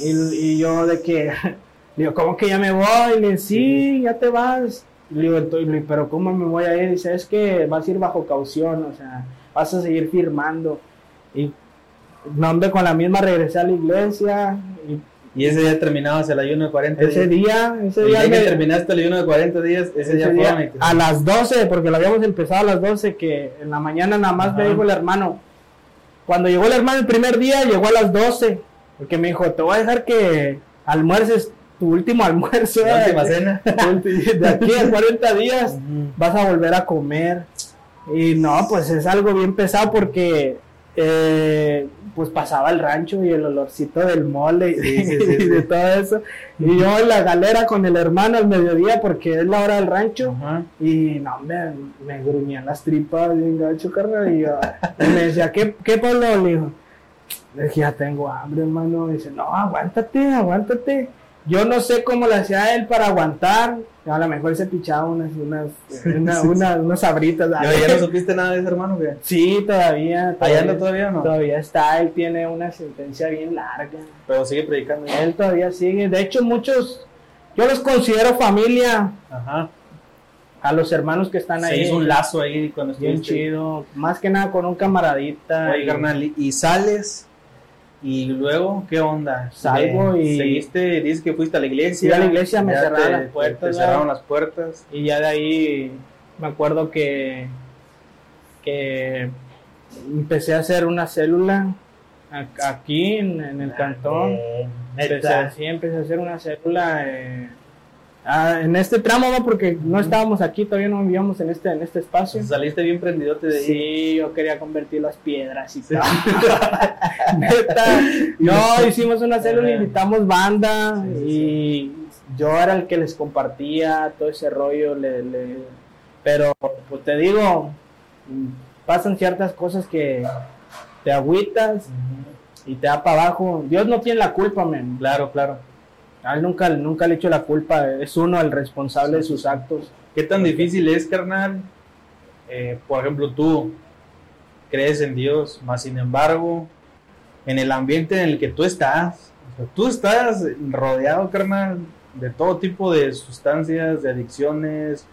Y, y yo de que, [LAUGHS] digo, ¿cómo que ya me voy? Y le digo, sí, ya te vas. Le digo, "Entonces, pero ¿cómo me voy a ir? Dice, es que vas a ir bajo caución, o sea, vas a seguir firmando. Y no, hombre, con la misma regresé a la iglesia. Y Y ese día terminabas el ayuno de 40 ese días. día, ese El día, día que me- terminaste el ayuno de 40 días, ese, ese día, día y te- a las 12, porque lo habíamos empezado a las 12, que en la mañana nada más me dijo el hermano. Cuando llegó el hermano el primer día, llegó a las 12, porque me dijo, te voy a dejar que almuerces tu último [LAUGHS] almuerzo. La eh, última cena. De aquí a 40 [LAUGHS] días vas a volver a comer. Y no, pues es algo bien pesado porque eh, pues pasaba el rancho y el olorcito del mole y, Sí, sí, [LAUGHS] sí, y de todo eso. Y yo en la galera con el hermano al mediodía porque es la hora del rancho. Ajá. Y no, me, me gruñían las tripas bien gacho, carnal. Y, yo- y me decía, ¿qué, qué Pablo? Le dijo, le dije, ya tengo hambre, hermano. Y dice, no, aguántate, aguántate. Yo no sé cómo le hacía él para aguantar. A lo mejor se pichaba unas, unas, una- una- unas sabritas. ¿Ya, ya no supiste nada de ese hermano? ¿qué? Sí, todavía. ¿Ahí anda todavía no? Todavía está, él tiene una sentencia bien larga. Pero sigue predicando. Él todavía sigue. De hecho, muchos, yo los considero familia Ajá. a los hermanos que están Se ahí. hizo un lazo ahí cuando Bien chido. Más que nada con un camaradita. Oye, y- carnal, y sales y luego, ¿qué onda? Salgo y- Seguiste, dices que fuiste a la iglesia. Fui a la iglesia, me cerraron te- las puertas, Te cerraron las puertas. Y ya de ahí me acuerdo que, que empecé a hacer una célula aquí en, en el cantón. Eh, Empecé, sí, empecé a hacer una célula eh, ah, en este tramo, ¿no? porque no estábamos aquí, todavía no vivíamos en este, en este espacio. Saliste bien prendidote de ahí. Sí, yo quería convertir las piedras y todo. [LAUGHS] Neta. [LAUGHS] No, hicimos una célula, invitamos banda Sí, sí, y yo era el que les compartía todo ese rollo. le- le- Pero, pues te digo, pasan ciertas cosas que te agüitas y te da para abajo. Dios no tiene la culpa, men. Claro, claro. A él nunca, nunca le echo la culpa. Es uno el responsable de sus actos. ¿Qué tan difícil es, carnal? Eh, por ejemplo, tú crees en Dios, más sin embargo, en el ambiente en el que tú estás, o sea, tú estás rodeado, carnal, de todo tipo de sustancias, de adicciones,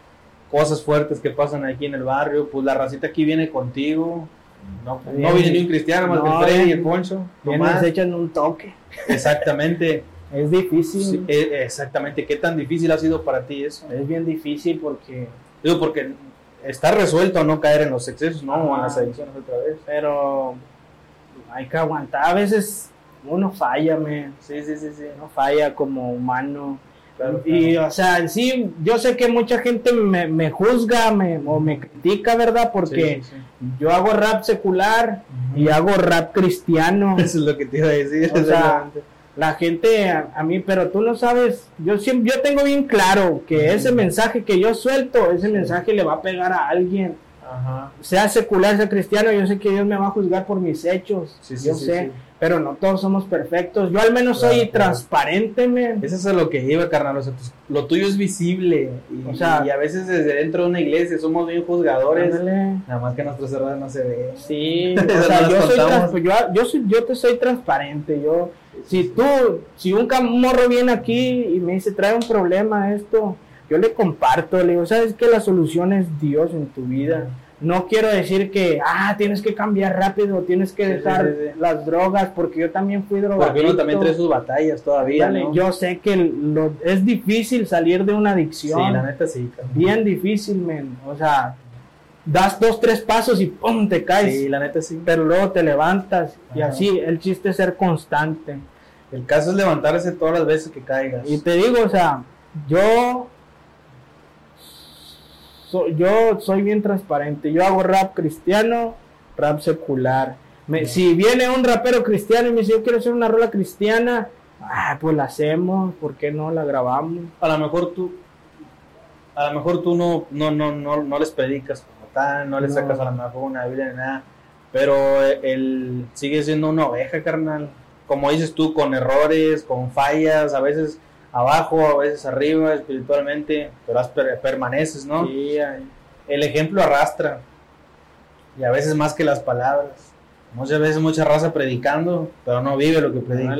cosas fuertes que pasan aquí en el barrio, pues la racita aquí viene contigo. No, no viene ni un cristiano más que No, el Freddy y el Poncho. Nomás. echan un toque. Exactamente. [LAUGHS] Es difícil. Sí, eh, exactamente. ¿Qué tan difícil ha sido para ti eso? Es bien difícil porque Digo, porque está resuelto a no caer en los excesos, ¿no? O en las adicciones otra vez. Pero hay que aguantar. A veces uno falla, me. Sí, sí, sí, sí. Uno falla como humano. Claro, Y, o sea, en sí, yo sé que mucha gente me, me juzga me, o me critica, ¿verdad? Porque Sí, sí. yo hago rap secular y hago rap cristiano. [LAUGHS] Eso es lo que te iba a decir. O sea. La gente a, a mí, pero tú no sabes, yo siempre, yo tengo bien claro que ese mensaje que yo suelto, ese mensaje le va a pegar a alguien, Ajá. sea secular, sea cristiano, yo sé que Dios me va a juzgar por mis hechos, Sí, sí, yo sí, sé, pero no todos somos perfectos, yo al menos Claro, soy claro. transparente, men. Eso es a lo que iba, carnal. O sea, tus- lo tuyo es visible. Y, O sea- y a veces desde dentro de una iglesia somos bien juzgadores. Ándale. Nada más que nuestros errores no se ven. Sí, [LAUGHS] o sea, yo, soy yo, yo, soy- yo te soy transparente. Yo, si tú, si un cam- morro viene aquí y me dice, trae un problema esto, yo le comparto, le digo, sabes que la solución es Dios en tu vida. No quiero decir que, ah, tienes que cambiar rápido, tienes que Sí, dejar sí, sí, sí. las drogas, porque yo también fui drogadicto. Porque uno también trae sus batallas todavía, Dale, ¿no? Yo sé que lo- es difícil salir de una sí, adicción la neta sí. bien difícil, men. O sea, das dos, tres pasos y ¡pum! te caes. Sí, la neta sí. Pero luego te levantas y Ajá. así, el chiste es ser constante. El caso es levantarse todas las veces que caigas. Y te digo, o sea, yo, so- yo soy bien transparente. Yo hago rap cristiano, rap secular. Me- si viene un rapero cristiano y me dice, yo quiero hacer una rola cristiana, ah, pues la hacemos, ¿por qué no la grabamos? a lo mejor tú a lo mejor tú no no no no, no les predicas como tal no les No. sacas a lo mejor una biblia ni nada pero él sigue siendo una oveja carnal como dices tú con errores con fallas a veces abajo a veces arriba espiritualmente pero has per- permaneces no Sí, el ejemplo arrastra. Y a veces más que las palabras. Muchas veces mucha raza predicando pero no vive lo que predica.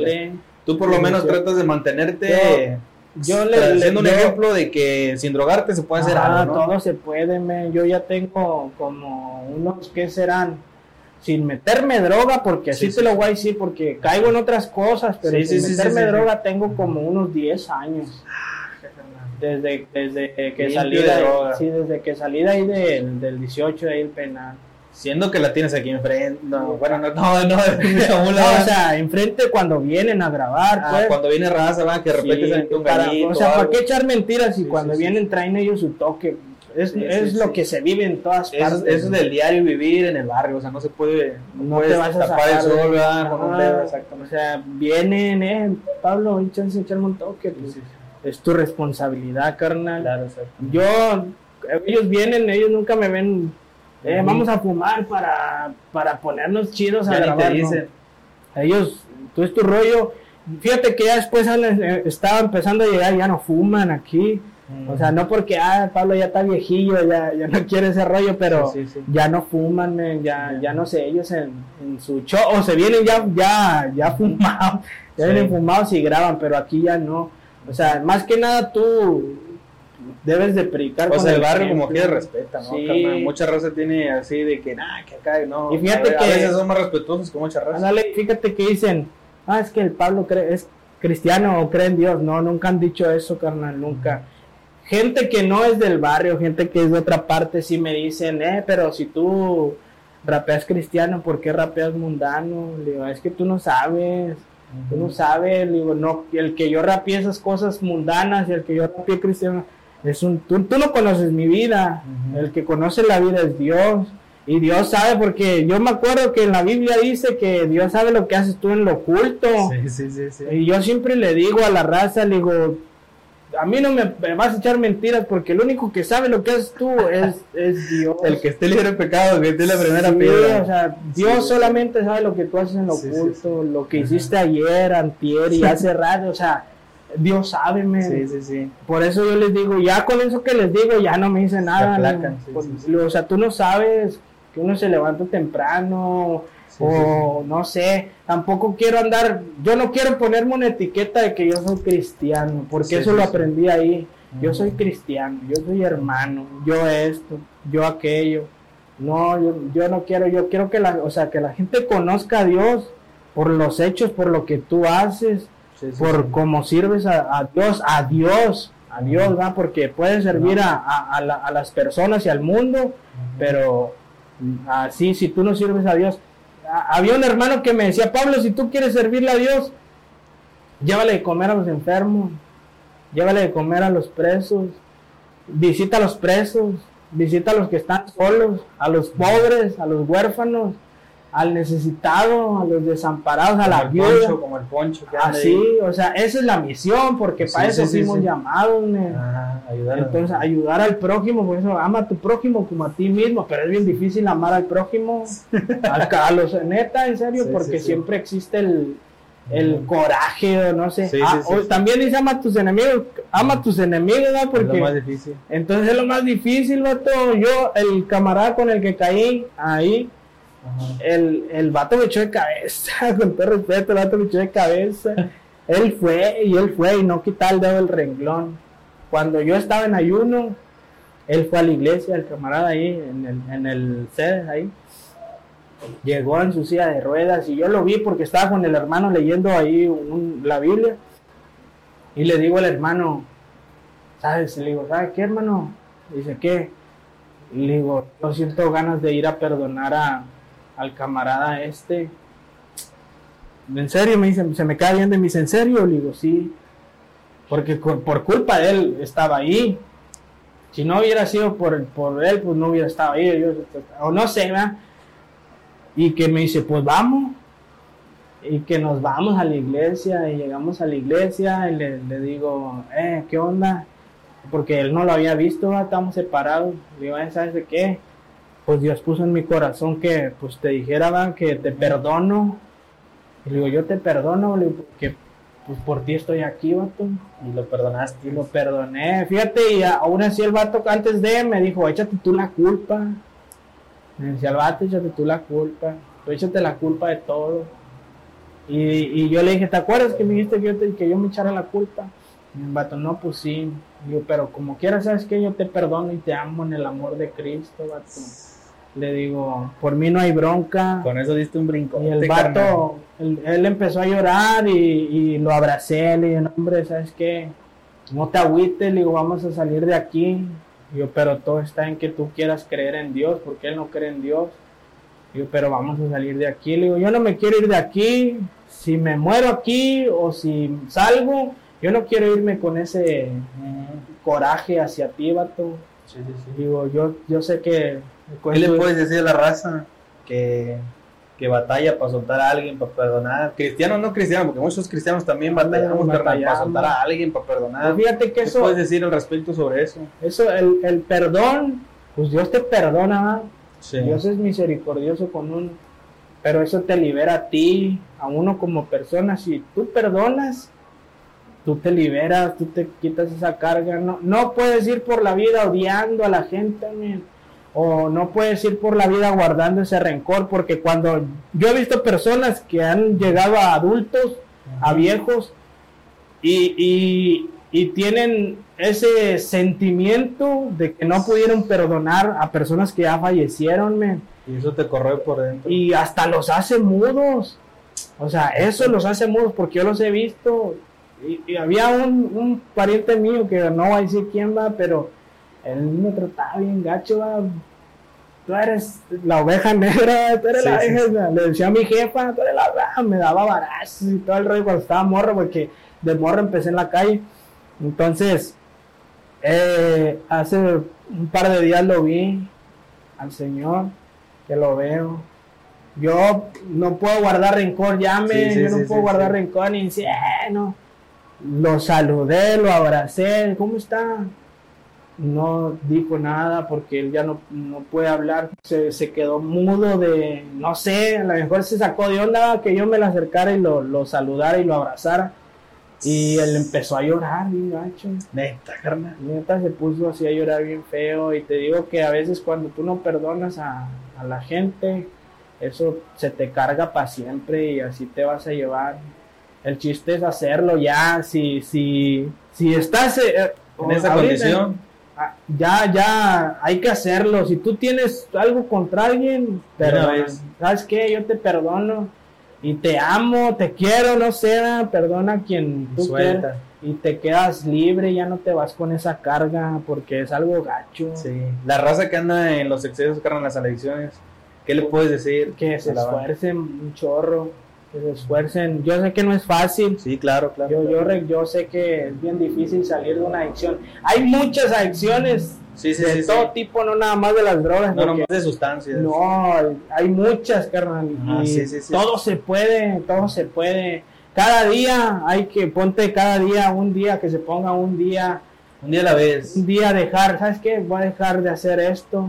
Tú por lo menos yo- tratas de mantenerte Yo le, Tra- le- siendo un yo- ejemplo de que sin drogarte se puede hacer Ajá, algo, ¿no? todo se puede, me. Yo ya tengo como unos que serán sin meterme droga, porque así Sí, te sí, lo voy a decir, porque caigo en otras cosas, pero Sí, sin meterme droga tengo como unos 10 años. Desde, desde que Limpio salí de de, droga. sí, desde que salí de ahí del, del 18 de ahí el penal. Siendo que la tienes aquí enfrente. No, bueno, no, no, no, No, o sea, enfrente cuando vienen a grabar, Ah, pues. cuando viene raza, va, que de repente sale un para- gallito. o sea, ¿para qué echar mentiras Sí, cuando vienen traen ellos su toque? Es, Sí, es sí, lo sí. que se vive en todas Eso, partes. eso es del diario vivir en el barrio, o sea, no se puede. no te vas a tapar el sol, ¿verdad? Con un dedo, O exactamente. sea, vienen, eh, Pablo, échense echarme un toque. pues, Es tu responsabilidad, carnal. Claro. Yo, ellos vienen, ellos nunca me ven. eh. Vamos a fumar para, para ponernos chidos a Ya te grabar. ¿no? Ellos, tú es tu rollo. Fíjate que ya después eh, estaba empezando a llegar, ya no fuman aquí. Mm. O sea, no porque, ah, Pablo ya está viejillo, ya, ya no quiere ese rollo, pero Sí, sí, sí. ya no fuman, ya, ya no sé, ellos en, en su show, o se vienen ya, ya, ya [LAUGHS] fumados, ya vienen fumados y graban, pero aquí ya no. O sea, más que nada tú debes de predicar O con sea, el barrio ejemplo. como quiera respeta, ¿no? Sí. carnal? Mucha raza tiene así de que, nah, que acá no. Y fíjate a, a que- veces son más respetuosos que mucha raza. Ándale, fíjate que dicen, ah, es que el Pablo cree, es cristiano o cree en Dios. No, nunca han dicho eso, carnal, nunca. Gente que no es del barrio, gente que es de otra parte, sí me dicen, eh, pero si tú rapeas cristiano, ¿por qué rapeas mundano? Le digo, es que tú no sabes, tú no sabes, le digo, no, el que yo rapeé esas cosas mundanas y el que yo rapeé cristiano, es un, tú, tú no conoces mi vida, el que conoce la vida es Dios. Y Dios sabe, porque yo me acuerdo que en la Biblia dice que Dios sabe lo que haces tú en lo oculto. Sí, sí, sí, sí. Y yo siempre le digo a la raza, le digo, a mí no me, me vas a echar mentiras porque el único que sabe lo que haces tú es, es Dios. El que esté libre de pecado, que esté la primera Sí, piedra. o sea, Dios Sí. solamente sabe lo que tú haces en lo Sí, oculto, lo que hiciste ayer, antier y hace rato, o sea, Dios sabe, men. Sí, sí, sí. Por eso yo les digo, ya con eso que les digo, ya no me dice nada. aplacan, ¿no? O sea, tú no sabes que uno se levanta temprano o no sé, tampoco quiero andar, yo no quiero ponerme una etiqueta de que yo soy cristiano, porque Sí, eso sí, lo aprendí ahí. Yo soy cristiano, yo soy hermano, yo esto, yo aquello. No, yo, yo no quiero, yo quiero que la, o sea, que la gente conozca a Dios por los hechos, por lo que tú haces, Sí, por cómo sirves a, a Dios, a Dios, a Dios. Porque puedes servir a, a- a la- a las personas y al mundo, pero mm, así, si tú no sirves a Dios. Había un hermano que me decía, Pablo, si tú quieres servirle a Dios, llévale de comer a los enfermos, llévale de comer a los presos, visita a los presos, visita a los que están solos, a los pobres, a los huérfanos, al necesitado, a los desamparados, a la el viuda. poncho, como el poncho que anda Así, ahí. o sea, esa es la misión, porque Sí, para sí, eso sí, fuimos llamados, ne. Ajá, ayudar a- Entonces, ayudar al prójimo, por eso ama a tu prójimo como a ti mismo, pero es bien difícil amar al prójimo, a los neta, en serio, [LAUGHS] porque siempre existe el, el coraje, o no sé. Sí, Ah, sí, sí, o sí. también dice ama a tus enemigos, ama a tus enemigos, ¿no? es lo Porque más difícil. entonces es lo más difícil, vato. Yo, el camarada con el que caí ahí. El, el vato me echó de cabeza, [LAUGHS] con todo respeto, el vato me echó de cabeza. él fue y él fue y no quitaba el dedo del renglón. Cuando yo estaba en ayuno, él fue a la iglesia, el camarada ahí, en el, en el sede ahí. Llegó en su silla de ruedas y yo lo vi porque estaba con el hermano leyendo ahí la Biblia. Y le digo al hermano, ¿sabes? Le digo, ¿sabes qué, hermano? Dice, ¿qué? Le digo, yo siento ganas de ir a perdonar a, al camarada este. ¿En serio? Me dice, se me cae bien de mis, ¿en serio? Le digo, sí. Porque por, culpa de él estaba ahí. Si no hubiera sido por, por él, pues no hubiera estado ahí. Yo- o no sé, ¿verdad? Y que me dice, pues vamos. Y que nos vamos a la iglesia. Y llegamos a la iglesia y le, digo, eh, ¿qué onda? Porque él no lo había visto, estamos separados. Digo, "Eh, ¿sabes de qué? Pues Dios puso en mi corazón que pues te dijera, ¿verdad? que te perdono. Y le digo, yo te perdono, le digo, porque pues por ti estoy aquí, vato. Y lo perdonaste. Y lo perdoné. Fíjate, y aún así el vato antes de me dijo, échate tú la culpa. Me decía el vato, échate tú la culpa. Tú échate la culpa de todo. Y, y yo le dije, ¿te acuerdas que me dijiste que yo, te- que yo me echara la culpa? Y el vato, no, pues sí. Pero como quieras, ¿sabes que Yo te perdono y te amo en el amor de Cristo, vato. Le digo, por mí no hay bronca. Con eso diste un brinco. Y el vato, él, él empezó a llorar y, y lo abracé, le dije, no, hombre, ¿sabes qué? No te agüites, le digo, vamos a salir de aquí. Yo, pero todo está en que tú quieras creer en Dios, porque él no cree en Dios. Yo, pero vamos a salir de aquí. Le digo, yo no me quiero ir de aquí. Si me muero aquí o si salgo, yo no quiero irme con ese coraje hacia ti, vato. Sí, sí, sí. Digo, yo, yo sé que... ¿Qué le puedes decir a la raza que, que batalla para soltar a alguien, para perdonar? Cristianos, no cristianos, porque muchos cristianos también batallamos, carnal, para Batallamos. soltar a alguien, para perdonar. Fíjate que ¿Qué eso... puedes decir al respecto sobre eso? Eso, el, el perdón, pues Dios te perdona. Sí. Dios es misericordioso con uno, pero eso te libera a ti, a uno como persona. Si tú perdonas, tú te liberas, tú te quitas esa carga. No, no puedes ir por la vida odiando a la gente, men, o no puedes ir por la vida guardando ese rencor, porque cuando yo he visto personas que han llegado a adultos, a viejos, y, y, y tienen ese sentimiento de que no pudieron perdonar a personas que ya fallecieron, men, Y eso te corroe por dentro. y hasta los hace mudos. O sea, eso los hace mudos porque yo los he visto. Y, y había un, un pariente mío que no voy a decir quién va, pero él me trataba bien gacho. va. Tú eres la oveja negra, tú eres Sí, la sí, oveja. Le decía a mi jefa, tú eres la oveja. Me daba barazos y todo el rollo cuando estaba morro, porque de morro empecé en la calle. Entonces, eh, hace un par de días lo vi al Señor, que lo veo. Yo no puedo guardar rencor, llame, Sí, sí, yo no sí, puedo sí, guardar sí. rencor ni decir, "Eh, no. Lo saludé, lo abracé, ¿cómo está? No dijo nada porque él ya no, no puede hablar, se, se quedó mudo de, no sé, a lo mejor se sacó de onda que yo me le acercara y lo, lo saludara y lo abrazara. Y él empezó a llorar, bien gacho. Neta, carnal. Neta se puso así a llorar bien feo y te digo que a veces cuando tú no perdonas a, a la gente, eso se te carga para siempre y así te vas a llevar. El chiste es hacerlo ya, si, si, si estás eh, En esa ahorita, condición. Ah, ya, ya, hay que hacerlo. Si tú tienes algo contra alguien, vez. ¿Sabes qué? Yo te perdono. y te amo, te quiero, no sé, perdona a quien tú Suelta. quieras. Y te quedas libre, ya no te vas con esa carga porque es algo gacho. Sí. La raza que anda en los excesos, carnal, en las adicciones, ¿qué le puedes decir? Que se esfuercen un chorro, que se esfuercen. Yo sé que no es fácil, Sí, claro, claro. yo, yo, claro. yo sé que es bien difícil salir de una adicción. Hay muchas adicciones Sí, sí, de sí, todo tipo, no nada más de las drogas. No, porque- nomás de sustancias. No, hay muchas, carnal. Sí. todo se puede, todo se puede. Cada día hay que, ponte cada día, un día que se ponga un día, Un día a la vez. un día dejar, ¿sabes qué? Voy a dejar de hacer esto.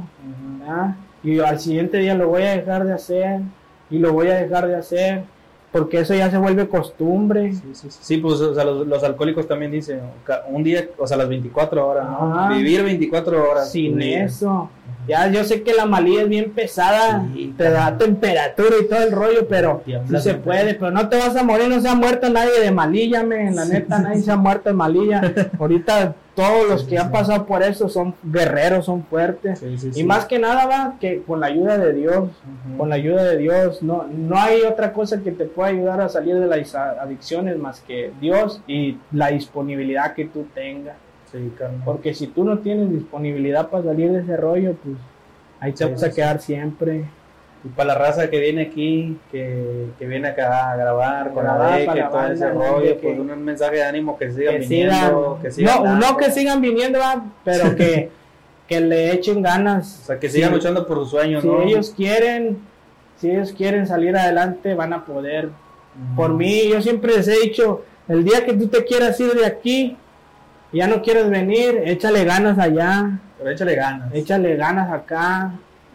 Y al siguiente día lo voy a dejar de hacer, y lo voy a dejar de hacer, porque eso ya se vuelve costumbre. Sí, sí, sí. Sí, pues o sea, los, los alcohólicos también dicen, un día, o sea, las 24 horas, ¿no? Vivir 24 horas. Sin eso. Ya yo sé que la malilla es bien pesada, Sí, te da temperatura y todo el rollo, pero sí se puede, pero no te vas a morir, no se ha muerto nadie de malilla, men, la neta, nadie se ha muerto de malilla. [LAUGHS] Ahorita todos los que han pasado por eso son guerreros, son fuertes. Y más que nada va que con la ayuda de Dios, con la ayuda de Dios, no, no hay otra cosa que te pueda ayudar a salir de las adicciones más que Dios y la disponibilidad que tú tengas. Sí, carnal. Porque si tú no tienes disponibilidad para salir de ese rollo, pues ahí te Sí, vas a quedar siempre. Y para la raza que viene aquí, que, que viene acá a grabar con Grabar la la todo banda, ese rollo, De pues que- un mensaje de ánimo que sigan Que viniendo, sigan, que sigan no, dando. no que sigan viniendo, pero que, que le echen ganas. O sea, que sigan Sí. luchando por sus sueños, Si ¿no? ellos quieren, si ellos quieren salir adelante, van a poder. Por mí, yo siempre les he dicho, el día que tú te quieras ir de aquí, ya no quieres venir, échale ganas allá. Pero échale ganas. échale ganas acá.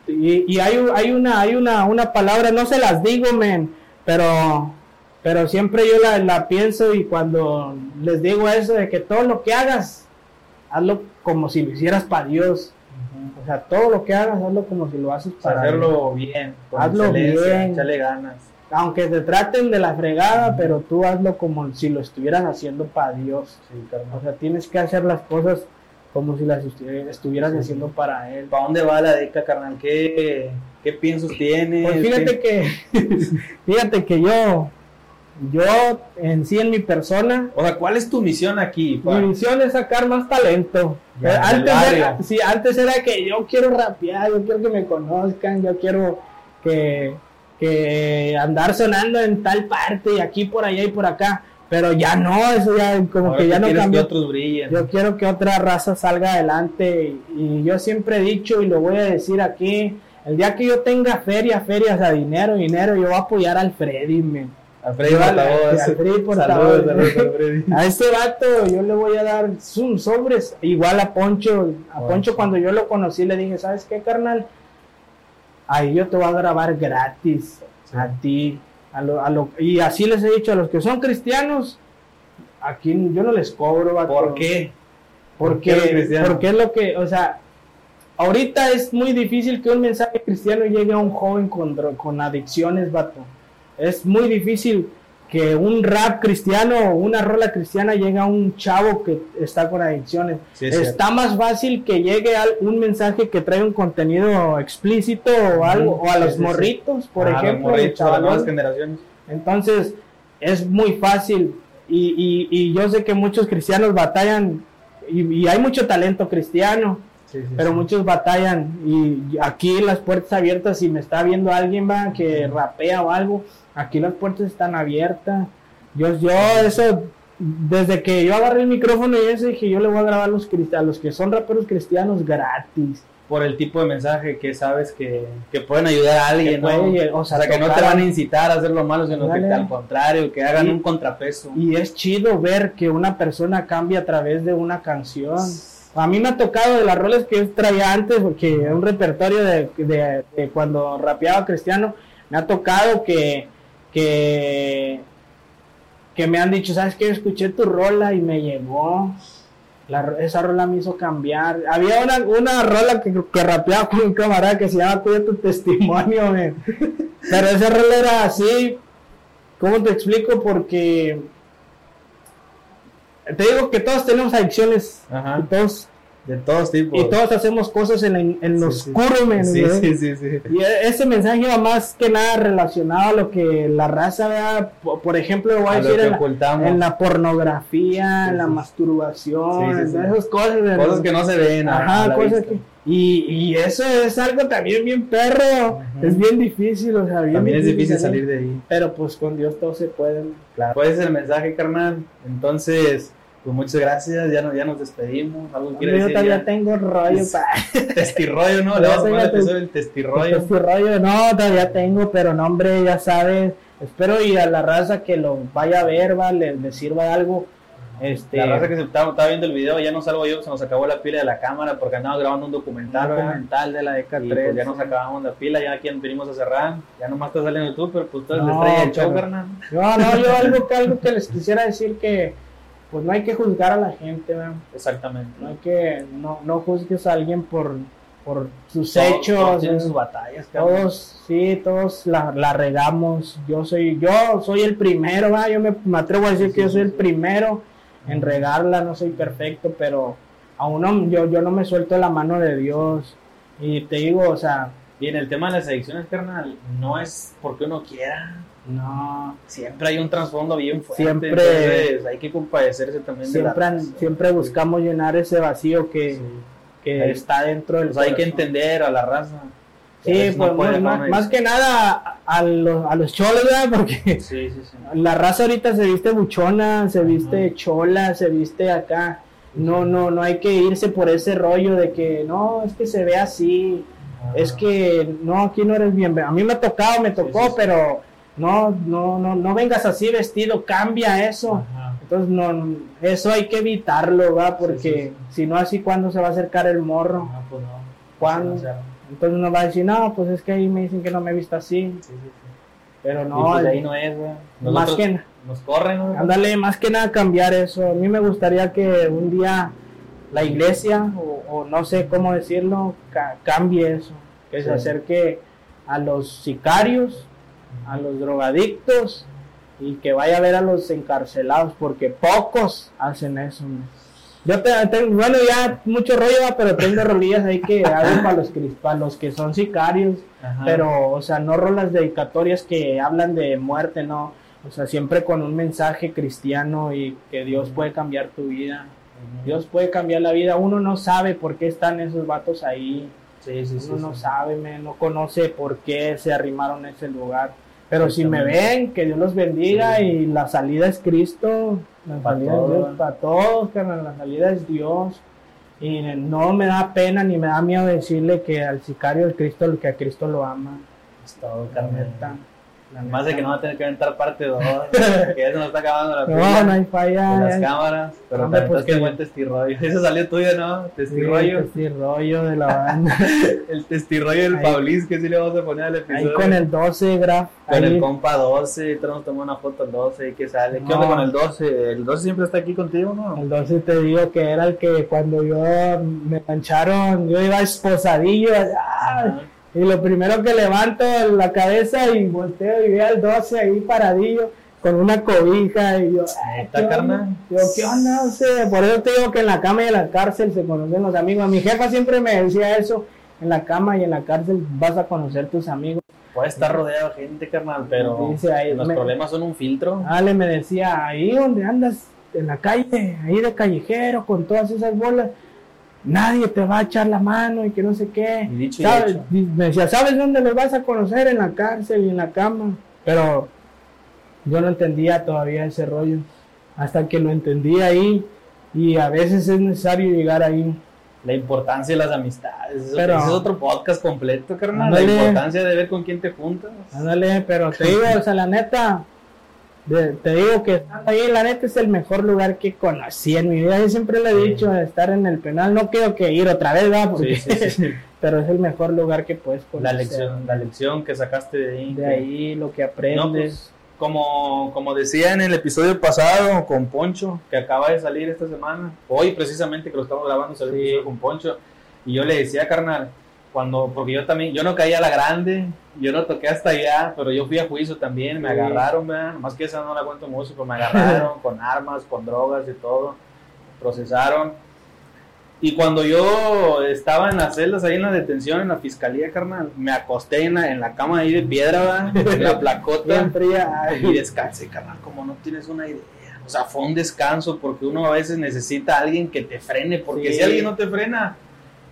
Y, y hay, hay una, hay una, una palabra, no se las digo, men, pero, pero siempre yo la, la pienso y cuando les digo eso de que todo lo que hagas, hazlo como si lo hicieras para Dios. O sea, todo lo que hagas, hazlo como si lo haces Para para Dios. hacerlo bien, Hazlo bien. échale ganas. Aunque te traten de la fregada, pero tú hazlo como si lo estuvieras haciendo para Dios. Sí, O sea, tienes que hacer las cosas como si las estu- estuvieras Sí, haciendo para Él. ¿Para dónde va la DECA, carnal? ¿Qué, qué piensos tienes? Pues fíjate que, [LAUGHS] fíjate que yo, yo en sí en mi persona, O sea, ¿cuál es tu misión aquí? pa? mi misión es sacar más talento. Ya, antes, era, sí, antes era que yo quiero rapear, yo quiero que me conozcan, yo quiero que, que andar sonando en tal parte y aquí por allá y por acá. Pero ya no, eso ya como Ahora que ya no cambió. que otros brillen. Yo quiero que otra raza salga adelante y, y yo siempre he dicho y lo voy a decir aquí, el día que yo tenga feria, ferias a dinero, dinero, yo voy a apoyar al Freddy, men. A a Freddy Portavoz. Saludos, saludos, [LAUGHS] Alfredo. A este vato yo le voy a dar un sobres, igual a Poncho, a. Poncho cuando yo lo conocí le dije, ¿sabes qué, carnal? Ahí yo te voy a grabar gratis a ti, a lo, a lo- y así les he dicho a los que son cristianos, aquí yo no les cobro, vato. ¿Por qué? Porque, ¿Por qué porque es lo que, o sea, ahorita es muy difícil que un mensaje cristiano llegue a un joven con, con adicciones, vato. Es muy difícil que un rap cristiano o una rola cristiana llegue a un chavo que está con adicciones. Sí, es está más fácil que llegue al- un mensaje que trae un contenido explícito o algo, o a los sí, morritos, por Ah, ejemplo, morritos, de las nuevas generaciones. Entonces, es muy fácil. Y, y- y yo sé que muchos cristianos batallan, y, y hay mucho talento cristiano, pero muchos batallan. Y aquí las puertas abiertas, si me está viendo alguien va que rapea o algo, aquí las puertas están abiertas. Yo, yo eso, desde que yo agarré el micrófono y eso, dije, yo le voy a grabar a los, a los que son raperos cristianos gratis. Por el tipo de mensaje que sabes que, que pueden ayudar a alguien, ¿no? puede, o O sea, sea, que no te van a incitar a hacer lo malo, sino Dale. que al contrario, que hagan Y- un contrapeso. Y es chido ver que una persona cambia a través de una canción. A mí me ha tocado de las roles que yo traía antes, porque un repertorio de, de- de cuando rapeaba cristiano, me ha tocado que, que, que me han dicho, ¿sabes qué? Escuché tu rola y me. La ro- esa rola me hizo cambiar. Había una, una rola que, que rapeaba con un camarada que se llama Cuida tu testimonio, [LAUGHS] men. pero esa rola era así. ¿Cómo te explico? Porque te digo que todos tenemos adicciones Ajá. todos De todos tipos. Y todos hacemos cosas en, en, en Sí, sí. men, Sí, sí, sí, sí. Y e- ese mensaje va más que nada relacionado a lo que la raza, ¿verdad? por, ejemplo, voy a, decir en la, ocultamos. en la pornografía, en la masturbación, Sí, sí, en sí. esas cosas. ¿verdad? Cosas que no se ven. a Ajá, cosas vista. que... Y, y eso es algo también bien perro, es bien difícil, o sea, bien También es difícil salir de ahí. Pero pues con Dios todo se puede. Claro. Pues el mensaje, carnal. Entonces, pues muchas gracias. Ya, no, ya nos despedimos. ¿Algo quiere Yo decir? todavía ya? tengo rollo para... [LAUGHS] Testirrollo, ¿no? Le vamos a poner el episodio del testirrollo. Este rollo, no, todavía tengo, pero no, hombre, ya sabes. Espero y a la raza que lo vaya a ver, va, le, le sirva de algo. Este, La raza que se estaba, estaba viendo el video, ya no salgo yo, se nos acabó la pila de la cámara porque andaba grabando un documental, un documental de la década Y 3. pues ya nos acabamos la pila, ya aquí venimos a cerrar. Ya nomás está saliendo tú, pero pues tú eres No, la estrella del show, carnal. No, no, yo algo que, algo que les quisiera decir que pues no hay que juzgar a la gente, ¿verdad? Exactamente. no hay que, no, no juzgues a alguien por, por sus Todos- hechos. todos tienen sus batallas. Todos, sí, todos la, la regamos. Yo soy, yo soy el primero, ¿va? yo me, me atrevo a decir que yo soy el primero en regarla, no soy perfecto, pero aún no, yo, yo no me suelto la mano de Dios. Y te digo, o sea, Y en el tema de las adicciones, carnal, no es porque uno quiera. No, Siempre hay un trasfondo bien fuerte. Siempre- entonces hay que compadecerse también de siempre, la an- raza. siempre buscamos llenar ese vacío que, Sí. que está dentro del Pues hay que entender a la raza. Sí, no pues puede más, más- que nada a, los, a los cholos, ¿verdad? Porque Sí, sí, sí. [LAUGHS] la raza ahorita se viste buchona, se viste Ajá. chola, se viste acá. No, no, no hay que irse por ese rollo de que no, es que se ve así, es que no, aquí no eres bien. A mí me ha tocado, me tocó, pero no, no, no, no vengas así vestido, cambia eso. Ajá. Entonces, no, eso hay que evitarlo, ¿va? Porque Sí, sí, si no, así, ¿cuándo se va a acercar el morro? Ah, pues no. ¿Cuándo? Entonces uno va a decir, no, pues es que ahí me dicen que no me he visto así. sí, sí, sí. Pero no, pues ahí no es, más que Nos corren, ¿no? Ándale, más que nada cambiar eso. A mí me gustaría que un día la iglesia, o, o no sé cómo decirlo, ca- cambie eso. Que se acerque a los sicarios, a los drogadictos y que vaya a ver a los encarcelados, porque pocos hacen eso. Yo te- bueno, ya mucho rollo, pero tengo rolillas ahí que [LAUGHS] hago para los, para los que son sicarios. Ajá. Pero, o sea, no rolas dedicatorias que hablan de muerte, no. O sea, siempre con un mensaje cristiano y que Dios puede cambiar tu vida. Dios puede cambiar la vida. Uno no sabe por qué están esos vatos ahí. Sí, sí, sí. Uno no sabe, no conoce por qué se arrimaron a ese lugar. Pero si me ven, que Dios los bendiga Sí. y la salida es Cristo. La Pa' salida todo, es Dios para todos, carnal, La salida es Dios. Y no me da pena ni me da miedo decirle que al sicario el Cristo, que a Cristo lo ama. Es todo, carnal. Neta. La Más de que no va a tener que aventar parte 2, [LAUGHS] que ya se nos está acabando la No, pila no hay falla. de las cámaras. Pero te aventaste que- buen testirrollo. [LAUGHS] Ese salió tuyo, ¿no? Sí, Testirrollo. este rollo de la banda. [LAUGHS] El testirrollo del. Paulis, que sí le vamos a poner al episodio. Ahí con el 12, Graf. Con ahí. el compa 12, y nos tomó una foto el 12 y que sale. ¿Qué No. onda con el 12? El 12 siempre está aquí contigo, ¿no? El 12 te digo que era el que cuando yo me mancharon, yo iba esposadillo. ¡ah! Y lo primero que levanto la cabeza y volteo y veo al 12 ahí paradillo con una cobija y yo, "Ah, ¿Neta, ¿qué onda?". carnal? Yo, ¿qué onda? O sea, por eso te digo que en la cama y en la cárcel se conocen los amigos. Mi jefa siempre me decía eso, en la cama y en la cárcel vas a conocer tus amigos. Puede estar rodeado de gente, carnal, pero Dice ahí, los me- problemas son un filtro. Ale me decía, ahí donde andas en la calle, ahí de callejero, con todas esas bolas, nadie te va a echar la mano y que no sé qué. Y dicho y ¿Sabes? hecho. Me decía, ¿sabes dónde los vas a conocer? En la cárcel y en la cama. Pero yo no entendía todavía ese rollo. Hasta que lo entendí ahí. Y a veces es necesario llegar ahí. La importancia de las amistades. Eso, Pero- ese es otro podcast completo, carnal. La importancia de ver con quién te juntas. Ándale, pero te [LAUGHS] digo, o sea, la neta, de- te digo que ahí, la neta es el mejor lugar que conocí en mi vida. Yo siempre le he Sí. dicho, estar en el penal, no quiero que ir otra vez, ¿verdad? Porque- Sí, sí, sí. [LAUGHS] pero es el mejor lugar que puedes conocer. La lección, la lección que sacaste de ahí. De ahí, lo que aprendes. No, pues, como, como decía en el episodio pasado con Poncho, que acaba de salir esta semana, hoy precisamente que lo estamos grabando, salió el Sí. episodio con Poncho, y yo le decía, carnal, cuando, porque yo también, yo no caí a la grande, yo no toqué hasta allá, pero yo fui a juicio también, me Sí. agarraron, ¿verdad? más que esa no la cuento mucho, pero me agarraron [LAUGHS] con armas, con drogas y todo, procesaron. Y cuando yo estaba en las celdas, ahí en la detención, en la fiscalía, carnal, me acosté en la, en la cama ahí de piedra, en la placota, fría. y descansé, carnal, como no tienes una idea. O sea, fue un descanso porque uno a veces necesita a alguien que te frene, porque Sí. si alguien no te frena,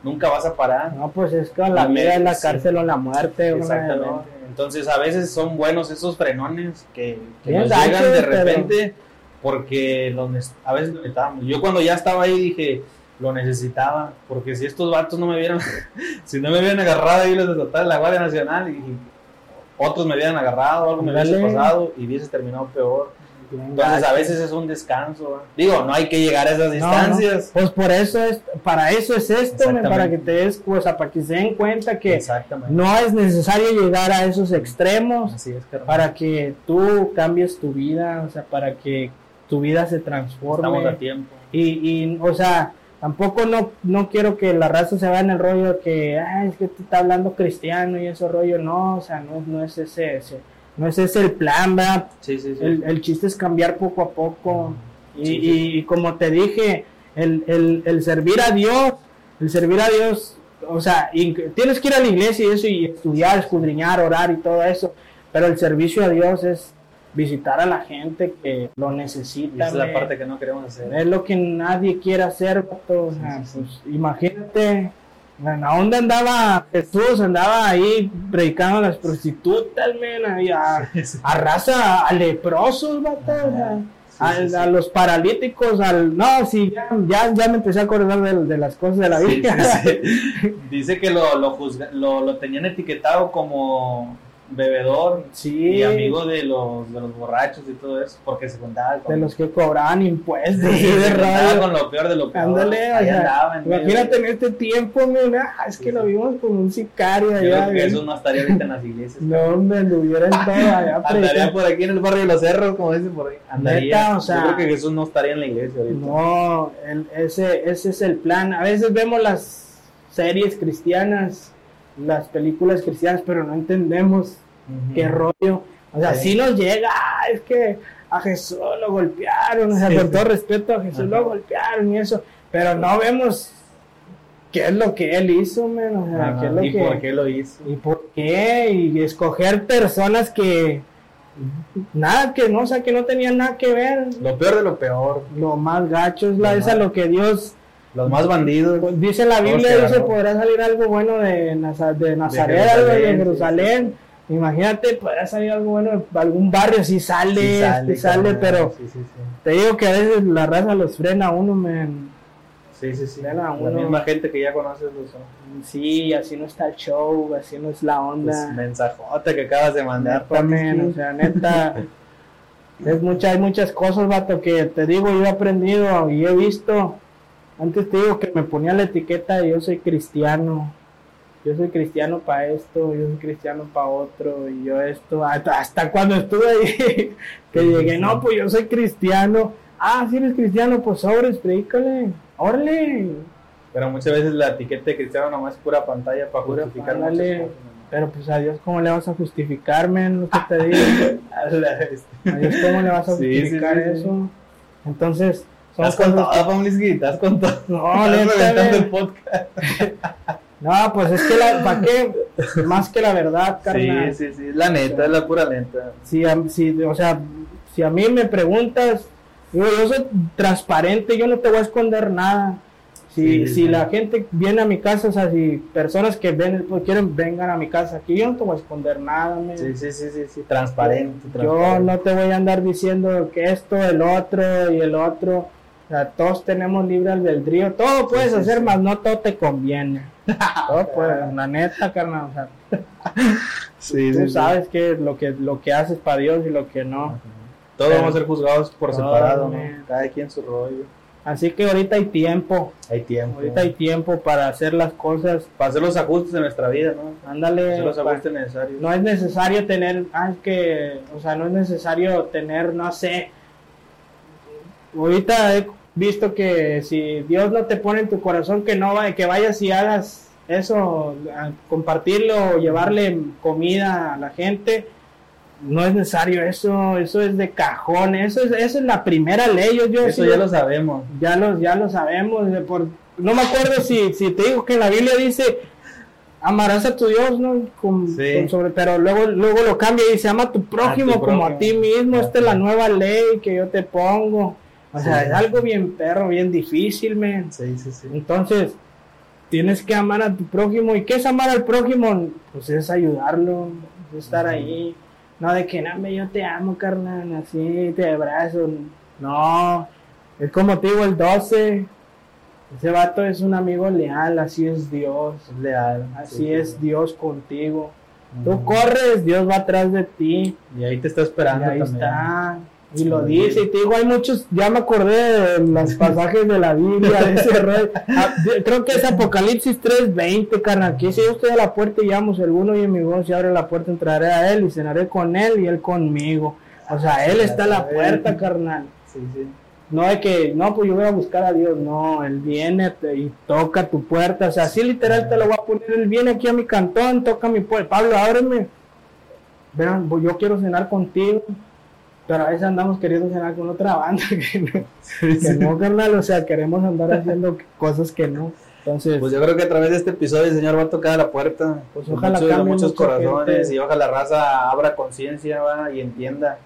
nunca vas a parar. No, pues es con la Y vida en la sí. cárcel o la muerte. una. Exactamente. Entonces a veces son buenos esos frenones que, que nos llegan de pero- repente porque los a veces lo necesitábamos. Yo cuando ya estaba ahí dije, lo necesitaba, porque si estos vatos no me vieran, [LAUGHS] si no me hubieran agarrado ahí los de total la Guardia Nacional y otros me hubieran agarrado, algo me hubiese pasado y hubiese terminado peor. Entonces a veces es un descanso. Digo, no hay que llegar a esas No, no. distancias. Pues por eso es, para eso es esto, para que te des, o sea, para que se den cuenta que no es necesario llegar a esos extremos Así es, para que tú cambies tu vida, o sea, para que tu vida se Estamos a transforme. tiempo. Y, y, o sea, tampoco no, no quiero que la raza se vaya en el rollo de que, es que te está hablando cristiano y ese rollo, no, o sea, no, no es ese, ese- no es ese el plan, ¿verdad? Sí, sí, sí. El, el chiste es cambiar poco a poco. Y, y- y como te dije, el, el- el servir a Dios, el servir a Dios, o sea, tienes que ir a la iglesia y eso, y estudiar, escudriñar, orar y todo eso, pero el servicio a Dios es visitar a la gente que lo necesita. esa es la parte que no queremos hacer. Es lo que nadie quiere hacer, o sea, pues imagínate, la onda andaba Jesús, andaba ahí predicando a las prostitutas, men, ahí a, a raza, a leprosos, sea, a, los paralíticos, al, no, sí, ya, ya, ya me empecé a acordar de, de las cosas de la Biblia. [LAUGHS] Dice que lo, lo, juzga- lo, lo tenían etiquetado como bebedor Sí, y amigo de los, de los borrachos y todo eso, porque se juntaba con, de los que cobraban impuestos Sí, [LAUGHS] y de se radio. con lo peor de lo peor. Ándale, Ahí o sea, andaba en medio imagínate en este tiempo, men, ah, es que lo vimos como un sicario Yo allá. creo que Jesús no estaría ahorita en las iglesias. No, hombre, anduviera en todo allá [LAUGHS] Andaría por aquí en el barrio de los cerros, como dicen por ahí. Andaría. Neta, o sea- Yo creo que Jesús no estaría en la iglesia ahorita. No, el- ese, ese es el plan. A veces vemos las series cristianas, las películas cristianas, pero no entendemos Ujú. qué rollo. O sea, Sí. sí nos llega, "Ah, es que a Jesús lo golpearon, o sea, Sí, con sí. todo respeto a Jesús Ajá. lo golpearon y eso, pero no vemos qué es lo que él hizo, men, o sea, Ajá. qué es lo ¿Y que... por qué lo hizo? ¿Y por qué? Y escoger personas que nada que no, o sea, que no tenían nada que ver. Lo peor de lo peor. Lo más gacho es la Lo es a más- lo que Dios Los más bandidos. pues, dice la Biblia, dice podrá salir algo bueno de, Naza- de Nazaret, algo de Jerusalén, Jerusalén. Imagínate, podrá salir algo bueno algún barrio, si sale, Sí este sale, carnal. pero Sí, sí, sí. te digo que a veces la raza los frena a uno, men. Sí, sí, sí. Vean La a uno. misma gente que ya conoces lo son. Sí, así no está el show, así no es la onda. Pues, mensajote que acabas de mandar. Men, o sea, neta, [LAUGHS] es mucha, hay muchas cosas, vato, que te digo, yo he aprendido y he visto. Antes te digo que me ponía la etiqueta de yo soy cristiano. Yo soy cristiano para esto, yo soy cristiano para otro, y yo esto, hasta, hasta cuando estuve ahí, [LAUGHS] que llegué, no, pues yo soy cristiano. Ah, si eres cristiano, pues sobres, predícale, órale. Pero muchas veces la etiqueta de cristiano nomás es pura pantalla para Pura justificar muchas cosas. Pero pues a Dios, ¿cómo le vas a justificar, men? Lo que te digo. [LAUGHS] A Dios, ¿cómo le vas a [LAUGHS] justificar sí, sí. eso? Entonces, son Estás con todo, Pamlisky, estás con todo. que- No, Estás neta, reventando el podcast. No, pues es que la, ¿para qué? Más que la verdad, carnal. Sí, sí, sí. La neta, la pura neta. Si, a- si, o sea, si a mí me preguntas, yo soy transparente, yo no te voy a esconder nada. Si, Sí, si sí. la gente viene a mi casa, o sea, si personas que ven, pues, quieren vengan a mi casa, aquí yo no te voy a esconder nada. Sí, sí, sí, sí, sí. Transparente. Yo transparente. no te voy a andar diciendo que esto, el otro y el otro. O sea, todos tenemos libre albedrío. Todo puedes sí, hacer, sí. más no todo te conviene. [LAUGHS] todo puedes, la neta, carnal. O sea, [LAUGHS] tú sabes que lo que lo que haces para Dios y lo que no. Todos Pero- vamos a ser juzgados por Todo, separado. Cada quien su rollo. Así que ahorita hay tiempo. Hay tiempo. Ahorita hay tiempo para hacer las cosas. Para hacer los ajustes de nuestra vida, ¿no? Ándale. Hacer los ajustes necesarios. no es necesario tener, ah, es que, o sea, no es necesario tener, no sé, ahorita he visto que si Dios no te pone en tu corazón que no va, que vayas y hagas eso, compartirlo o llevarle comida a la gente, no es necesario eso, eso es de cajón, eso es, eso es la primera ley, yo, yo Eso sí- ya lo sabemos. ya lo, ya lo sabemos, por, no me acuerdo si, si te digo que en la Biblia dice, amarás a tu Dios, ¿no? Con- Sí. con sobre, pero luego, luego lo cambia y dice, ama a tu prójimo A tu como a ti prójimo. mismo, esta es la nueva ley que yo te pongo. O sea, Sí. es algo bien perro, bien difícil, men. Sí, sí, sí. Entonces, tienes que amar a tu prójimo. ¿Y qué es amar al prójimo? Pues es ayudarlo, es estar ahí. No de que, no, yo te amo, carnal, así, te abrazo. No, es como te digo, el 12. Ese vato es un amigo leal, así es Dios. Leal. Así Sí, sí, es sí. Dios contigo. Tú corres, Dios va atrás de ti. Y ahí te está Y esperando ahí también. está. Y lo dice, y te digo, hay muchos, ya me acordé de los [LAUGHS] pasajes de la Biblia, de ese. Ah, Creo que es Apocalipsis 3:20, carnal, que dice, yo estoy a la puerta y llamo, si alguno y mi voz y abre la puerta, entraré a él y cenaré con él y él conmigo. O sea, él está a la puerta, carnal. Sí, sí. No es que, no, pues yo voy a buscar a Dios, no, Él viene y toca tu puerta, o sea, así literal te lo voy a poner, Él viene aquí a mi cantón, toca mi puerta, Pablo, ábreme, vean, pues yo quiero cenar contigo, pero a veces andamos queriendo cenar con otra banda, [LAUGHS] que no, que no, carnal, o sea, queremos andar haciendo cosas que no, entonces, Pues yo creo que a través de este episodio el Señor va a tocar a la puerta. Pues ojalá muchos, muchos corazones gente. y ojalá la raza abra conciencia y entienda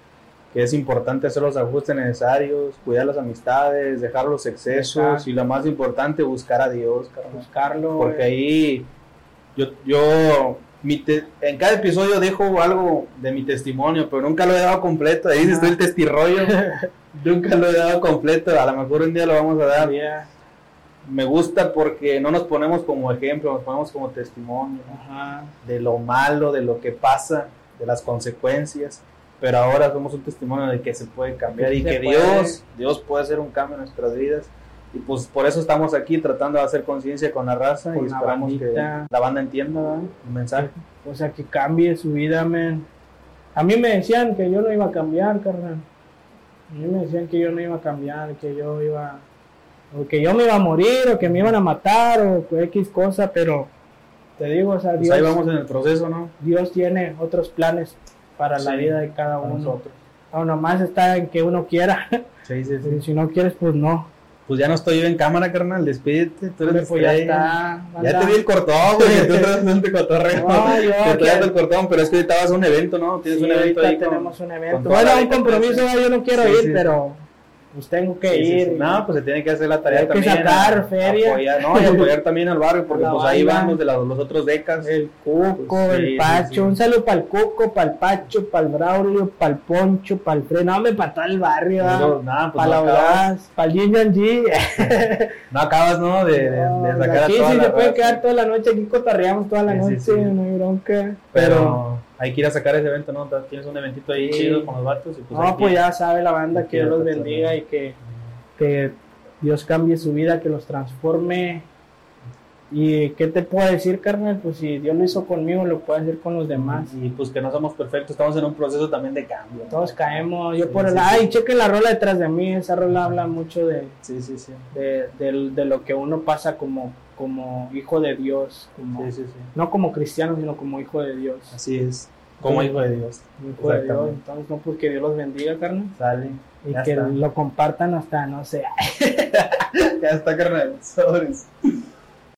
que es importante hacer los ajustes necesarios, cuidar las amistades, dejar los excesos Exacto. y lo más importante, buscar a Dios, carnal. buscarlo, Porque eh, ahí yo, yo mi te- en cada episodio dejo algo de mi testimonio, pero nunca lo he dado completo. Ahí Ajá. estoy el testirrollo. [LAUGHS] nunca lo he dado completo. A lo mejor un día lo vamos a dar. Me gusta porque no nos ponemos como ejemplo, nos ponemos como testimonio ajá, de lo malo, de lo que pasa, de las consecuencias. Pero ahora somos un testimonio de que se puede cambiar y que puede. Dios, Dios puede hacer un cambio en nuestras vidas. Y pues por eso estamos aquí tratando de hacer conciencia con la raza Con y esperamos que la banda entienda ¿verdad? el mensaje. o sea, que cambie su vida, men. A mí me decían que yo no iba a cambiar, carnal. A mí me decían que yo no iba a cambiar, que yo iba, o que yo me iba a morir, o que me iban a matar, o X cosa, pero te digo, o sea, Pues Dios, ahí vamos en el proceso, ¿no? Dios tiene otros planes para la vida de cada uno. nosotros. O nomás está en que uno quiera, Sí, sí, [LAUGHS] y sí. si no quieres, pues no. Pues ya no estoy yo en cámara, carnal. Despídete. Tú eres Pues ya está. Ya te di el cortón, güey. [LAUGHS] Tú estás bastante cotorreo. No, yo Te dando el cortón, pero es que ahorita vas a un evento, ¿no? Tienes Sí, un evento ahí. con- tenemos un evento. Bueno, un compromiso, yo no quiero Sí, ir, sí. pero pues tengo que Sí, ir. sí. No, pues se tiene que hacer la tarea Hay que también. sacar a- feria. Apoyar, no, y apoyar también al barrio, porque La pues ahí los de la- los otros decas. El Cuco, Pues, el Pacho, un saludo para el Cuco, para el Pacho, para el Braulio, para el Poncho, para el Fred, no, me para todo el barrio, No, nada, pues para no la para el Yin Yang G. [LAUGHS] no acabas, ¿no? De, de- de No, sacar aquí a toda sí la se puede quedar toda la noche, aquí cotarreamos toda la noche, no hay bronca. Pero hay que ir a sacar ese evento, ¿no? Tienes un eventito ahí Sí. chido con los vatos. Y pues no, pues ya sabe la banda que Dios los bendiga y que, que Dios cambie su vida, que los transforme. ¿Y qué te puedo decir, carnal? Pues si Dios lo hizo conmigo, lo puede hacer con los demás. Y pues que no somos perfectos, estamos en un proceso también de cambio. ¿no? Todos caemos. Yo Sí, por el. sí, Ay, chequen la rola detrás de mí. Esa rola habla mucho de, Sí, sí, sí. de, de- de lo que uno pasa como, como hijo de Dios. Como, Sí, sí, sí. No como cristiano, sino como hijo de Dios. Así es. Como hijo de Dios. Hijo de Dios. Entonces, no, pues que Dios los bendiga, carnal. Sale. Y Ya que está. lo compartan hasta, no sé, [LAUGHS] Ya está, carnal. Sobres.